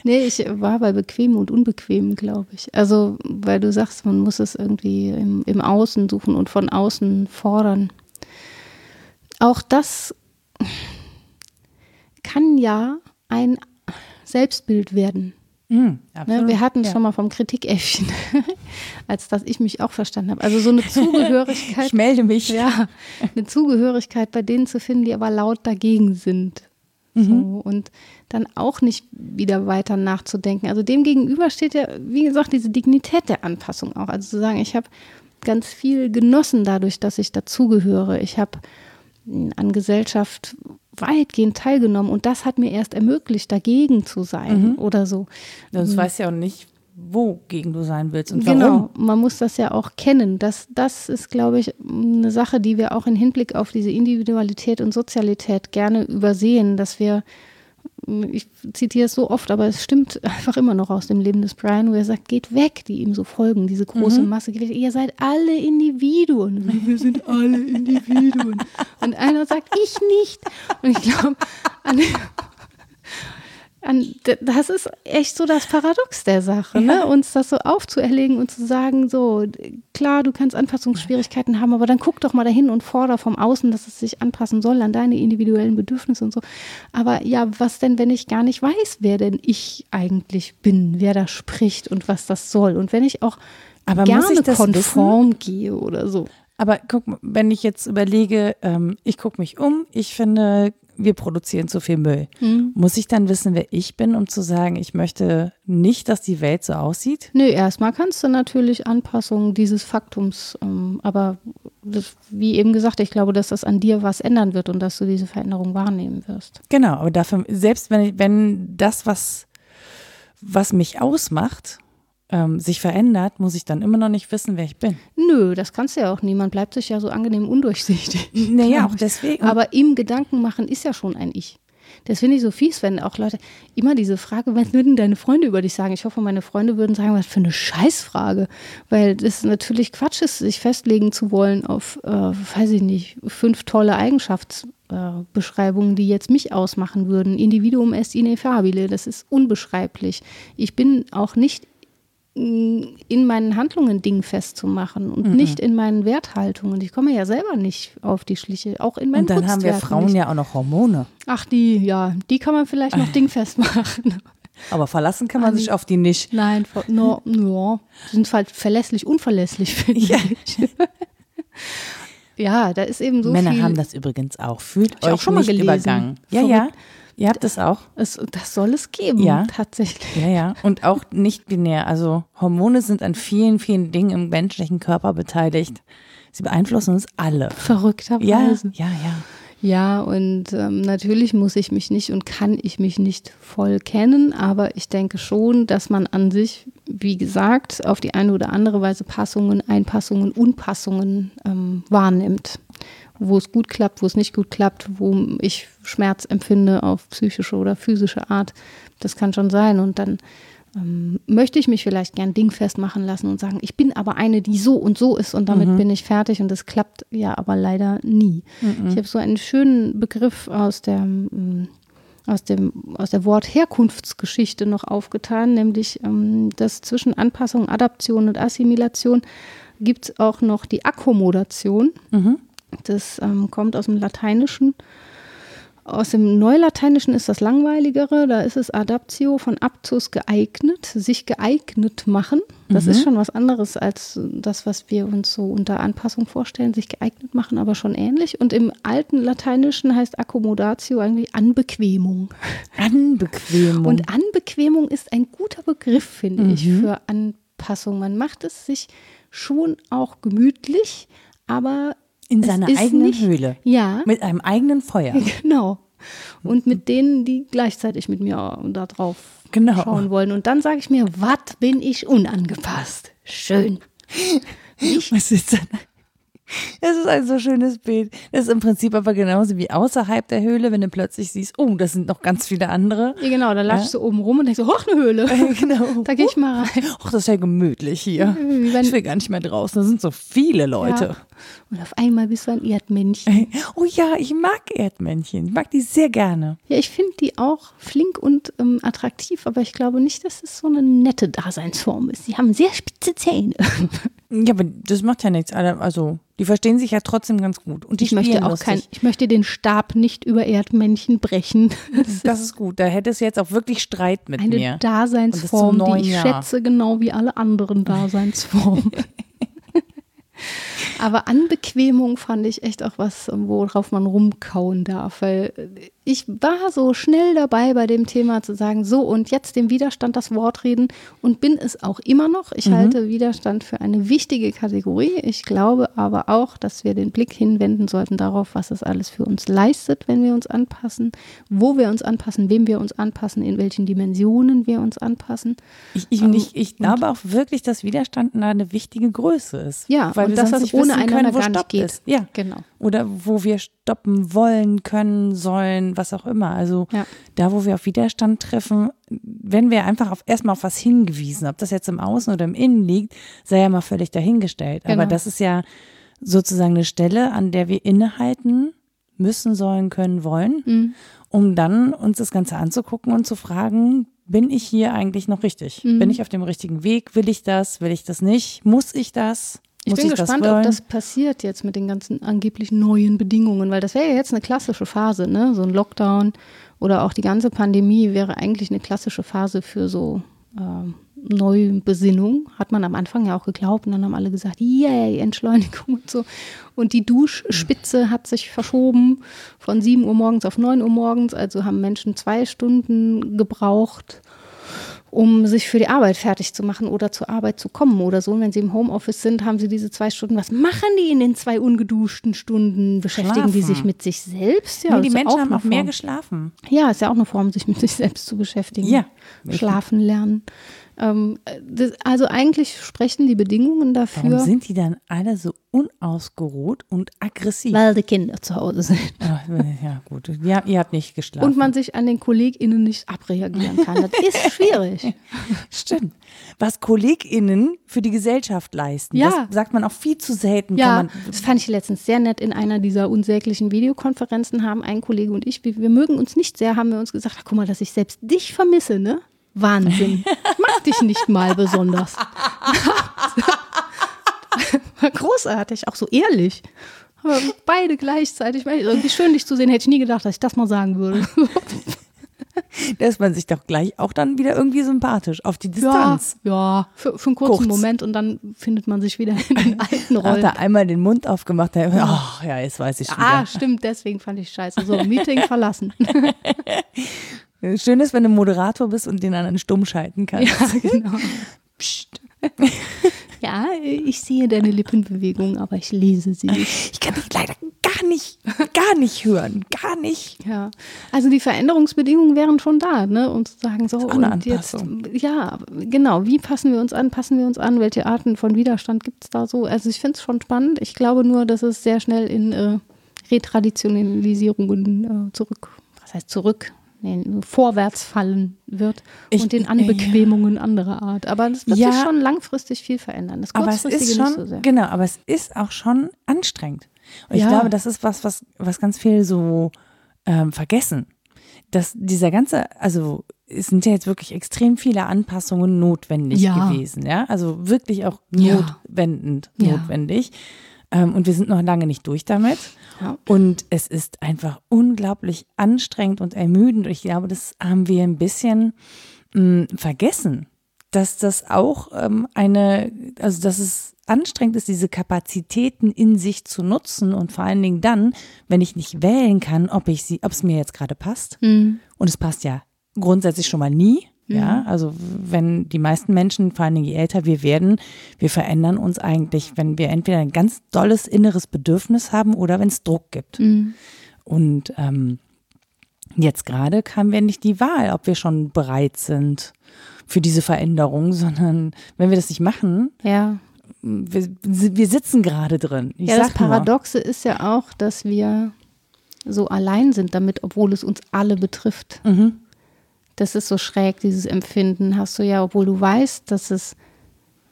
nee, ich war bei bequem und unbequem, glaube ich. Also, weil du sagst, man muss es irgendwie im, im Außen suchen und von außen fordern. Auch das kann ja ein Selbstbild werden. Mhm, Ne, wir hatten es Ja. schon mal vom Kritikäffchen, als dass ich mich auch verstanden habe. Also so eine Zugehörigkeit. Ich melde mich. Ja, eine Zugehörigkeit bei denen zu finden, die aber laut dagegen sind. So, und dann auch nicht wieder weiter nachzudenken. Also dem gegenüber steht ja, wie gesagt, diese Dignität der Anpassung auch. Also zu sagen, ich habe ganz viel genossen dadurch, dass ich dazugehöre. Ich habe an Gesellschaft weitgehend teilgenommen und das hat mir erst ermöglicht, dagegen zu sein Mhm. oder so. Das Mhm. weißt ja auch nicht, wogegen du sein willst und Genau, warum. man muss das ja auch kennen. Das, das ist, glaube ich, eine Sache, die wir auch im Hinblick auf diese Individualität und Sozialität gerne übersehen, dass wir, ich zitiere es so oft, aber es stimmt einfach immer noch aus dem Leben des Brian, wo er sagt, geht weg, die ihm so folgen, diese große Mhm. Masse, geht weg. ihr seid alle Individuen. Wir sind alle Individuen. Und einer sagt, ich nicht. Und ich glaube, an an, das ist echt so das Paradox der Sache, ne? uns das so aufzuerlegen und zu sagen, so, klar, du kannst Anpassungsschwierigkeiten haben, aber dann guck doch mal dahin und forder vom Außen, dass es sich anpassen soll an deine individuellen Bedürfnisse und so. Aber ja, was denn, wenn ich gar nicht weiß, wer denn ich eigentlich bin, wer da spricht und was das soll? Und wenn ich auch Aber gerne konform gehe oder so. Aber guck, mal, wenn ich jetzt überlege, ähm, ich gucke mich um, ich finde, wir produzieren zu viel Müll. Hm. Muss ich dann wissen, wer ich bin, um zu sagen, ich möchte nicht, dass die Welt so aussieht? Nö, erstmal kannst du natürlich Anpassungen dieses Faktums, ähm, aber das, wie eben gesagt, ich glaube, dass das an dir was ändern wird und dass du diese Veränderung wahrnehmen wirst. Genau, aber dafür, selbst wenn, ich, wenn das, was, was mich ausmacht, ähm, sich verändert, muss ich dann immer noch nicht wissen, wer ich bin. Nö, das kannst du ja auch nie. Man bleibt sich ja so angenehm undurchsichtig. Naja, auch deswegen. Aber im Gedanken machen ist ja schon ein Ich. Das finde ich so fies, wenn auch Leute immer diese Frage, was würden deine Freunde über dich sagen? Ich hoffe, meine Freunde würden sagen, was für eine Scheißfrage. Weil das natürlich Quatsch ist, sich festlegen zu wollen auf, äh, weiß ich nicht, fünf tolle Eigenschaftsbeschreibungen, äh, die jetzt mich ausmachen würden. Individuum est ineffabile, das ist unbeschreiblich. Ich bin auch nicht in meinen Handlungen Ding festzumachen und nicht in meinen Werthaltungen. Ich komme ja selber nicht auf die Schliche, auch in meinen und dann haben wir Frauen nicht. ja auch noch Hormone. Ach, die, ja, die kann man vielleicht noch dingfest machen. Aber verlassen kann man sich auf die nicht. Nein, no, no, die sind halt verlässlich, unverlässlich, finde Ja. ich. ja, da ist eben so Männer viel. haben das übrigens auch. Fühlt ich auch euch schon mal gelesen. übergangen. Ja, Verrückt. ja. Ihr habt es auch. es, das soll es geben, Ja. tatsächlich. Ja, ja. Und auch nicht binär. Also Hormone sind an vielen, vielen Dingen im menschlichen Körper beteiligt. Sie beeinflussen uns alle. Ja, Verrückterweise. ja, ja. Ja, und ähm, natürlich muss ich mich nicht und kann ich mich nicht voll kennen, aber ich denke schon, dass man an sich, wie gesagt, auf die eine oder andere Weise Passungen, Einpassungen, Unpassungen ähm, wahrnimmt. Wo es gut klappt, wo es nicht gut klappt, wo ich Schmerz empfinde auf psychische oder physische Art. Das kann schon sein. Und dann ähm, möchte ich mich vielleicht gern dingfest machen lassen und sagen, ich bin aber eine, die so und so ist und damit bin ich fertig und das klappt ja aber leider nie. Ich habe so einen schönen Begriff aus der, ähm, aus dem, aus der Wortherkunftsgeschichte noch aufgetan, nämlich ähm, dass zwischen Anpassung, Adaption und Assimilation gibt es auch noch die Akkommodation. Das ähm, kommt aus dem Lateinischen. Aus dem Neulateinischen ist das langweiligere, da ist es Adaptio von aptus geeignet, sich geeignet machen. Das ist schon was anderes als das, was wir uns so unter Anpassung vorstellen, sich geeignet machen, aber schon ähnlich. Und im alten Lateinischen heißt Accommodatio eigentlich Anbequemung. Anbequemung. Und Anbequemung ist ein guter Begriff, finde ich, für Anpassung. Man macht es sich schon auch gemütlich, aber in es seiner eigenen nicht, Höhle. Ja, Mit einem eigenen Feuer. genau. Und mit denen, die gleichzeitig mit mir da drauf Genau. schauen wollen. Und dann sage ich mir, was bin ich unangepasst? Schön. Was ist denn? Es ist ein so schönes Bild. Das ist im Prinzip aber genauso wie außerhalb der Höhle, wenn du plötzlich siehst, oh, das sind noch ganz viele andere. Ja, genau, da latschst du oben rum und denkst so, hoch, eine Höhle. genau. Da gehe ich mal rein. Ach, das ist ja gemütlich hier. Wenn- Ich will gar nicht mehr draußen. Da sind so viele Leute. Ja. Und auf einmal bist du ein Erdmännchen. Oh ja, ich mag Erdmännchen. Ich mag die sehr gerne. Ja, ich finde die auch flink und ähm, attraktiv, aber ich glaube nicht, dass es so eine nette Daseinsform ist. Sie haben sehr spitze Zähne. Ja, aber das macht ja nichts. Also, die verstehen sich ja trotzdem ganz gut. Und Ich möchte auch lustig. kein, ich möchte den Stab nicht über Erdmännchen brechen. Das Das ist gut. Da hättest du jetzt auch wirklich Streit mit eine mir. Und Daseinsform, das die ich Jahr. schätze, genau wie alle anderen Daseinsformen. Aber Anbequemung fand ich echt auch was, worauf man rumkauen darf, weil ich war so schnell dabei bei dem Thema zu sagen, so und jetzt dem Widerstand das Wort reden und bin es auch immer noch. Ich mhm. halte Widerstand für eine wichtige Kategorie. Ich glaube aber auch, dass wir den Blick hinwenden sollten darauf, was es alles für uns leistet, wenn wir uns anpassen, wo wir uns anpassen, wem wir uns anpassen, in welchen Dimensionen wir uns anpassen. Ich, ich, um, ich, ich glaube auch wirklich, dass Widerstand eine wichtige Größe ist. Ja, weil und dass das ohne einander können, gar nicht geht. Ist. Ja, genau. Oder wo wir stoppen wollen, können, sollen, was auch immer. Also ja. da, wo wir auf Widerstand treffen, wenn wir einfach auf, erstmal auf was hingewiesen, ob das jetzt im Außen oder im Innen liegt, sei ja mal völlig dahingestellt. Genau. Aber das ist ja sozusagen eine Stelle, an der wir innehalten müssen, sollen, können, wollen, mhm. um dann uns das Ganze anzugucken und zu fragen, bin ich hier eigentlich noch richtig? Mhm. Bin ich auf dem richtigen Weg? Will ich das? Will ich das nicht? Muss ich das? Ich bin ich gespannt, ob das passiert jetzt mit den ganzen angeblich neuen Bedingungen, weil das wäre ja jetzt eine klassische Phase, ne? So ein Lockdown oder auch die ganze Pandemie wäre eigentlich eine klassische Phase für so äh, Neubesinnung. Hat man am Anfang ja auch geglaubt und dann haben alle gesagt, yay, Entschleunigung und so. Und die Duschspitze hat sich verschoben von 7 Uhr morgens auf 9 Uhr morgens, also haben Menschen zwei Stunden gebraucht um sich für die Arbeit fertig zu machen oder zur Arbeit zu kommen oder so. Und wenn sie im Homeoffice sind, haben sie diese zwei Stunden. Was machen die in den zwei ungeduschten Stunden? Beschäftigen Schlafen. die sich mit sich selbst? Ja, nee, die Menschen haben auch mehr geschlafen. Ja, ist ja auch eine Form, sich mit sich selbst zu beschäftigen. Ja. Schlafen lernen. Ähm, das, also eigentlich sprechen die Bedingungen dafür. Warum sind die dann alle so unausgeruht und aggressiv? Weil die Kinder zu Hause sind. ja, gut. Ja, ihr habt nicht geschlafen. Und man sich an den KollegInnen nicht abreagieren kann. Das ist schwierig. Stimmt. Was KollegInnen für die Gesellschaft leisten, ja. das sagt man auch viel zu selten. Ja, das fand ich letztens sehr nett in einer dieser unsäglichen Videokonferenzen haben ein Kollege und ich, wir, wir mögen uns nicht sehr, haben wir uns gesagt, ach, guck mal, dass ich selbst dich vermisse, ne? Wahnsinn. Ich mag dich nicht mal besonders. Großartig, auch so ehrlich. Aber beide gleichzeitig. Irgendwie schön, dich zu sehen, hätte ich nie gedacht, dass ich das mal sagen würde. Da ist man sich doch gleich auch dann wieder irgendwie sympathisch auf die Distanz. Ja, ja für, für einen kurzen Kurz. Moment und dann findet man sich wieder in den alten Rollen. Hat er einmal den Mund aufgemacht, ach ja, jetzt weiß ich schon. Ah, stimmt, deswegen fand ich scheiße. So, Meeting verlassen. Schön ist, wenn du Moderator bist und den anderen stumm schalten kannst. Ja, genau. Psst. Ja, ich sehe deine Lippenbewegung, aber ich lese sie nicht. Ich kann dich leider gar nicht, gar nicht hören, gar nicht. Ja, also die Veränderungsbedingungen wären schon da, ne, um zu sagen, so und jetzt, ja, genau, wie passen wir uns an, passen wir uns an, welche Arten von Widerstand gibt es da so? Also ich finde es schon spannend. Ich glaube nur, dass es sehr schnell in äh, Retraditionalisierungen äh, zurück, was heißt zurück, vorwärts fallen wird ich, und den Anbequemungen ja. anderer Art. Aber das wird ja, sich schon langfristig viel verändern. Das aber es ist schon, so Genau, aber es ist auch schon anstrengend. Und ja. ich glaube, das ist was, was, was ganz viel so ähm, vergessen. Dass dieser ganze, also es sind ja jetzt wirklich extrem viele Anpassungen notwendig gewesen, ja. Also wirklich auch notwendend notwendig. Ähm, und wir sind noch lange nicht durch damit. Ja. Und es ist einfach unglaublich anstrengend und ermüdend. Und ich glaube, das haben wir ein bisschen mh, hm, vergessen, dass das auch ähm, eine, also dass es anstrengend ist, diese Kapazitäten in sich zu nutzen und vor allen Dingen dann, wenn ich nicht wählen kann, ob ich sie, ob es mir jetzt gerade passt. Mhm. Und es passt ja grundsätzlich schon mal nie. Ja, mhm. also wenn die meisten Menschen, vor allem je älter wir werden, wir verändern uns eigentlich, wenn wir entweder ein ganz dolles inneres Bedürfnis haben oder wenn es Druck gibt. Mhm. Und ähm, jetzt gerade haben wir nicht die Wahl, ob wir schon bereit sind für diese Veränderung, sondern wenn wir das nicht machen, ja. wir, wir sitzen gerade drin. Ich ja, das Paradoxe nur. ist ja auch, dass wir so allein sind damit, obwohl es uns alle betrifft. Mhm das ist so schräg, dieses Empfinden hast du ja, obwohl du weißt, dass es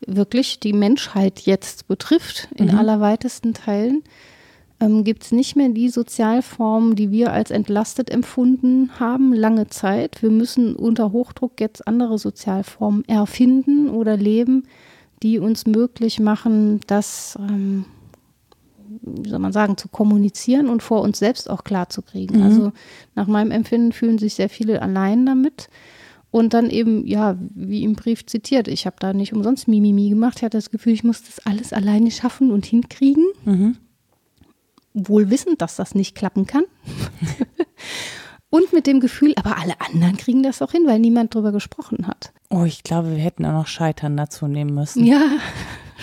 wirklich die Menschheit jetzt betrifft, in mhm. allerweitesten Teilen, ähm, gibt es nicht mehr die Sozialformen, die wir als entlastet empfunden haben, lange Zeit. Wir müssen unter Hochdruck jetzt andere Sozialformen erfinden oder leben, die uns möglich machen, dass ähm, wie soll man sagen, zu kommunizieren und vor uns selbst auch klar zu kriegen. Mhm. Also nach meinem Empfinden fühlen sich sehr viele allein damit. Und dann eben, ja, wie im Brief zitiert, ich habe da nicht umsonst Mimimi gemacht. Ich hatte das Gefühl, ich muss das alles alleine schaffen und hinkriegen. Mhm. Wohl wissend, dass das nicht klappen kann. Und mit dem Gefühl, aber alle anderen kriegen das auch hin, weil niemand drüber gesprochen hat. Oh, ich glaube, wir hätten auch noch Scheitern dazu nehmen müssen. Ja.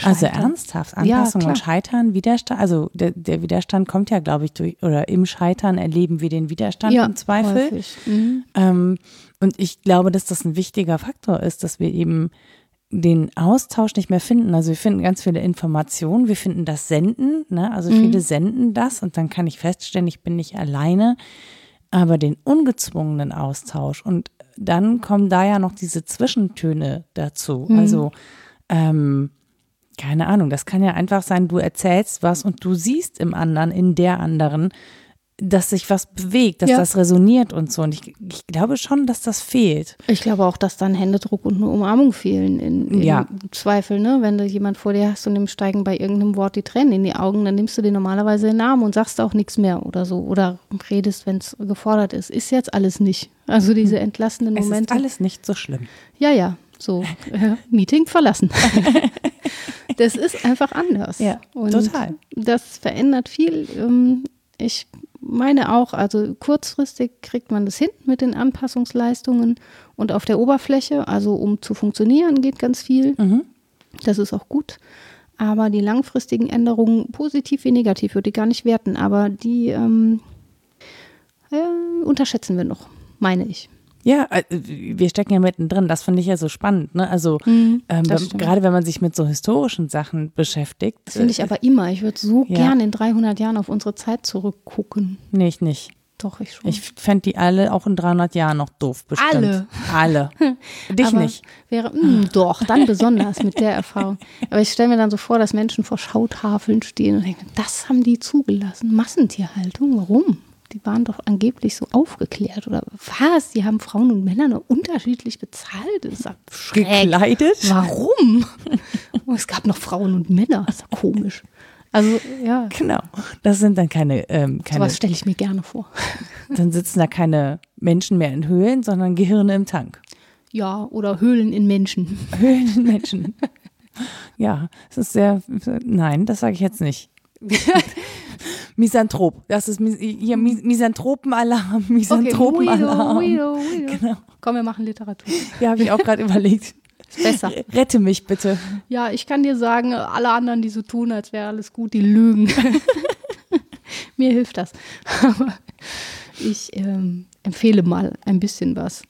Also Scheitern. ernsthaft, Ja, Anpassung und klar. Scheitern, Widerstand, also der, der Widerstand kommt ja, glaube ich, durch, oder im Scheitern erleben wir den Widerstand Ja, im Zweifel. Mhm. Ähm, und ich glaube, dass das ein wichtiger Faktor ist, dass wir eben den Austausch nicht mehr finden. Also wir finden ganz viele Informationen, wir finden das Senden, ne? also viele senden das und dann kann ich feststellen, ich bin nicht alleine, aber den ungezwungenen Austausch und dann kommen da ja noch diese Zwischentöne dazu. Also ähm, keine Ahnung, das kann ja einfach sein, du erzählst was und du siehst im anderen, in der anderen, dass sich was bewegt, dass Ja. das resoniert und so. Und ich, ich glaube schon, dass das fehlt. Ich glaube auch, dass dann Händedruck und eine Umarmung fehlen in, in Ja. Zweifel, ne? Wenn du jemand vor dir hast und dem steigen bei irgendeinem Wort die Tränen in die Augen, dann nimmst du dir normalerweise den Arm und sagst auch nichts mehr oder so. Oder redest, wenn es gefordert ist. Ist jetzt alles nicht. Also diese entlastenden Es ist Momente. alles nicht so schlimm. Ja, ja, so. Äh, Meeting verlassen. das ist einfach anders. Ja, und total. Das verändert viel. Ähm, Ich meine auch, also kurzfristig kriegt man das hin mit den Anpassungsleistungen und auf der Oberfläche, also um zu funktionieren, geht ganz viel. Mhm. Das ist auch gut. Aber die langfristigen Änderungen, positiv wie negativ, würde ich gar nicht werten, aber die ähm, äh, unterschätzen wir noch, meine ich. Ja, äh, wir stecken ja mittendrin. Das finde ich ja so spannend. Ne? Also Mhm, ähm, gerade wenn man sich mit so historischen Sachen beschäftigt. Das finde ich aber immer. Ich würde so Ja. gern in 300 Jahren auf unsere Zeit zurückgucken. äh, Nee, ich nicht. Doch, ich schon. Ich fände die alle auch in 300 Jahren noch doof bestimmt. Alle? Alle. Dich aber nicht. Wäre, mh, doch, dann besonders mit der Erfahrung. Aber ich stelle mir dann so vor, dass Menschen vor Schautafeln stehen und denken, das haben die zugelassen. Massentierhaltung, warum? Die waren doch angeblich so aufgeklärt oder was? Die haben Frauen und Männer nur unterschiedlich bezahlt. Das ist ja schräg. Gekleidet? Warum? Oh, es gab noch Frauen und Männer. Das ist ja komisch. Also, ja, Genau. Das sind dann keine, ähm, keine sowas stelle ich mir gerne vor. dann sitzen da keine Menschen mehr in Höhlen, sondern Gehirne im Tank. Ja, oder Höhlen in Menschen. Höhlen in Menschen. Ja, es ist sehr, nein, das sage ich jetzt nicht. Misanthrop. Das ist hier Mis Misanthropenalarm, Misanthropenalarm. weirdo, weirdo. Genau. Komm, wir machen Literatur. Ja, habe ich auch gerade überlegt. Ist besser. Rette mich bitte. Ja, ich kann dir sagen, alle anderen, die so tun, als wäre alles gut, die lügen. Mir hilft das. Aber ich ähm, empfehle mal ein bisschen was.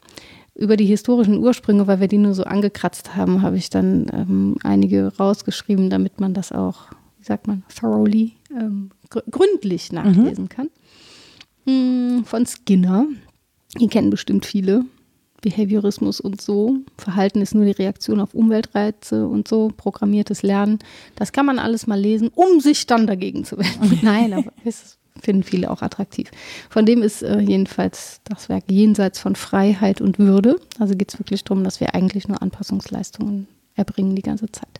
Über die historischen Ursprünge, weil wir die nur so angekratzt haben, habe ich dann ähm, einige rausgeschrieben, damit man das auch, wie sagt man, thoroughly, ähm, gründlich nachlesen kann. Mm, Von Skinner. Die kennen bestimmt viele. Behaviorismus und so. Verhalten ist nur die Reaktion auf Umweltreize und so. Programmiertes Lernen. Das kann man alles mal lesen, um sich dann dagegen zu wenden. Nein, aber es finden viele auch attraktiv. Von dem ist äh, jedenfalls das Werk jenseits von Freiheit und Würde. Also geht es wirklich darum, dass wir eigentlich nur Anpassungsleistungen erbringen die ganze Zeit.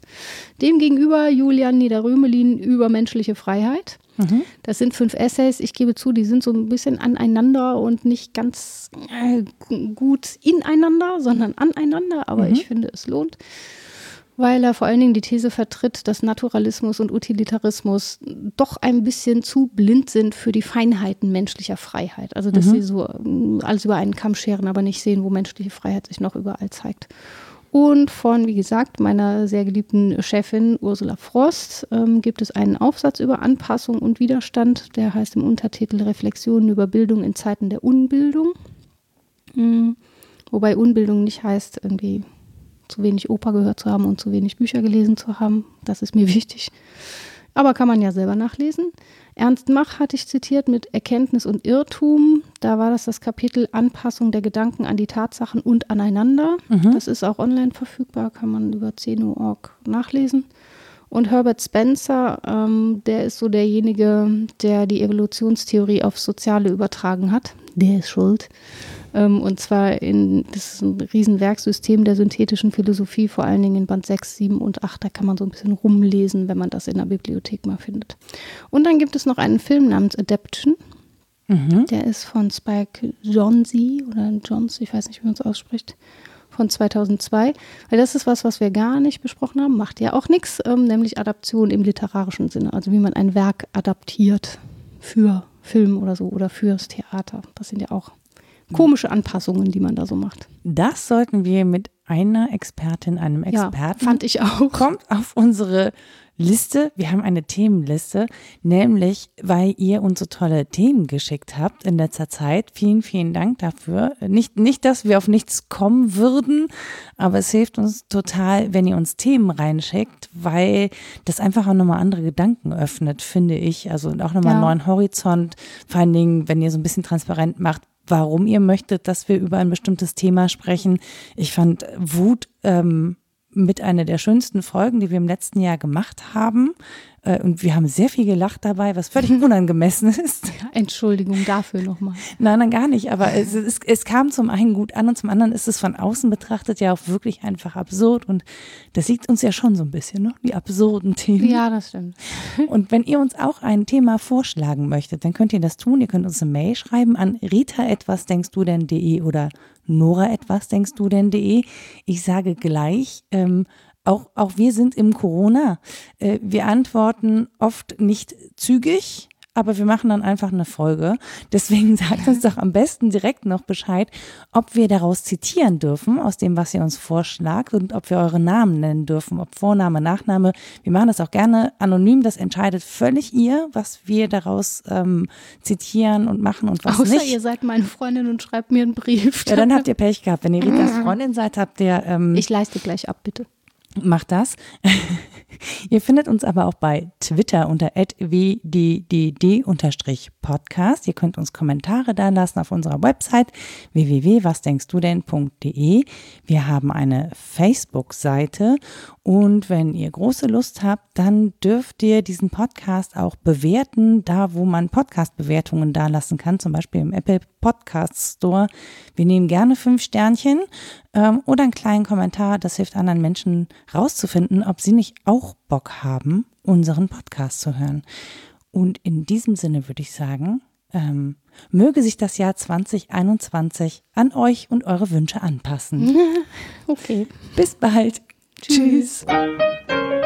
Demgegenüber Julian Niederrömelin über menschliche Freiheit. Das sind fünf Essays. Ich gebe zu, die sind so ein bisschen aneinander und nicht ganz äh, gut ineinander, sondern aneinander. Aber ich finde, es lohnt, weil er vor allen Dingen die These vertritt, dass Naturalismus und Utilitarismus doch ein bisschen zu blind sind für die Feinheiten menschlicher Freiheit. Also, dass sie so ähm, alles über einen Kamm scheren, aber nicht sehen, wo menschliche Freiheit sich noch überall zeigt. Und von, wie gesagt, meiner sehr geliebten Chefin Ursula Frost ähm, gibt es einen Aufsatz über Anpassung und Widerstand. Der heißt im Untertitel Reflexionen über Bildung in Zeiten der Unbildung. Mm, Wobei Unbildung nicht heißt, irgendwie zu wenig Oper gehört zu haben und zu wenig Bücher gelesen zu haben. Das ist mir wichtig. Aber kann man ja selber nachlesen. Ernst Mach hatte ich zitiert mit Erkenntnis und Irrtum. Da war das das Kapitel Anpassung der Gedanken an die Tatsachen und aneinander. Das ist auch online verfügbar, kann man über ceno.org nachlesen. Und Herbert Spencer, ähm, der ist so derjenige, der die Evolutionstheorie auf Soziale übertragen hat. Der ist schuld. Ähm, und zwar in, das ist ein Riesenwerksystem der synthetischen Philosophie, vor allen Dingen in Band 6, 7 und 8. Da kann man so ein bisschen rumlesen, wenn man das in der Bibliothek mal findet. Und dann gibt es noch einen Film namens Adaption. Der ist von Spike Jonze oder Johns, ich weiß nicht, wie man es ausspricht, von 2002. Weil das ist was, was wir gar nicht besprochen haben, macht ja auch nichts, ähm, nämlich Adaption im literarischen Sinne. Also wie man ein Werk adaptiert für Film oder so oder fürs Theater. Das sind ja auch komische Anpassungen, die man da so macht. Das sollten wir mit einer Expertin, einem Experten. Ja, fand ich auch. Kommt auf unsere Liste. Wir haben eine Themenliste, nämlich weil ihr uns so tolle Themen geschickt habt in letzter Zeit. Vielen, vielen Dank dafür. Nicht, nicht, dass wir auf nichts kommen würden, aber es hilft uns total, wenn ihr uns Themen reinschickt, weil das einfach auch nochmal andere Gedanken öffnet, finde ich. Also auch nochmal ja. einen neuen Horizont. Vor allen Dingen, wenn ihr so ein bisschen transparent macht, warum ihr möchtet, dass wir über ein bestimmtes Thema sprechen. Ich fand Wut ähm, mit einer der schönsten Folgen, die wir im letzten Jahr gemacht haben. Äh, und wir haben sehr viel gelacht dabei, was völlig unangemessen ist. Ja, Entschuldigung dafür nochmal. Nein, nein, gar nicht. Aber es, es, es, kam zum einen gut an und zum anderen ist es von außen betrachtet ja auch wirklich einfach absurd. Und das sieht uns ja schon so ein bisschen, ne? die absurden Themen. Ja, das stimmt. Und wenn ihr uns auch ein Thema vorschlagen möchtet, dann könnt ihr das tun. Ihr könnt uns eine Mail schreiben an rita etwas denkst du denn.de oder Nora etwas denkst du denn.de. Ich sage gleich, ähm, auch, auch wir sind im Corona. Äh, wir antworten oft nicht zügig aber wir machen dann einfach eine Folge. Deswegen sagt uns doch am besten direkt noch Bescheid, ob wir daraus zitieren dürfen, aus dem, was ihr uns vorschlagt und ob wir eure Namen nennen dürfen, ob Vorname, Nachname. Wir machen das auch gerne anonym. Das entscheidet völlig ihr, was wir daraus ähm, zitieren und machen und was Außer nicht. ihr seid meine Freundin und schreibt mir einen Brief. Ja, dann habt ihr Pech gehabt. Wenn ihr Ritas Freundin seid, habt ihr. Ähm, ich leiste gleich ab, bitte. Macht das. Ihr findet uns aber auch bei Twitter unter wddd-podcast. Ihr könnt uns Kommentare da lassen auf unserer Website www.wasdenkstudenn.de. Wir haben eine Facebook-Seite und wenn ihr große Lust habt, dann dürft ihr diesen Podcast auch bewerten, da wo man Podcast-Bewertungen da lassen kann, zum Beispiel im Apple Podcast Store. Wir nehmen gerne fünf Sternchen ähm, oder einen kleinen Kommentar. Das hilft anderen Menschen rauszufinden, ob sie nicht auch Bock haben, unseren Podcast zu hören. Und in diesem Sinne würde ich sagen, ähm, möge sich das Jahr 2021 an euch und eure Wünsche anpassen. Okay. Bis bald. Tschüss. Tschüss.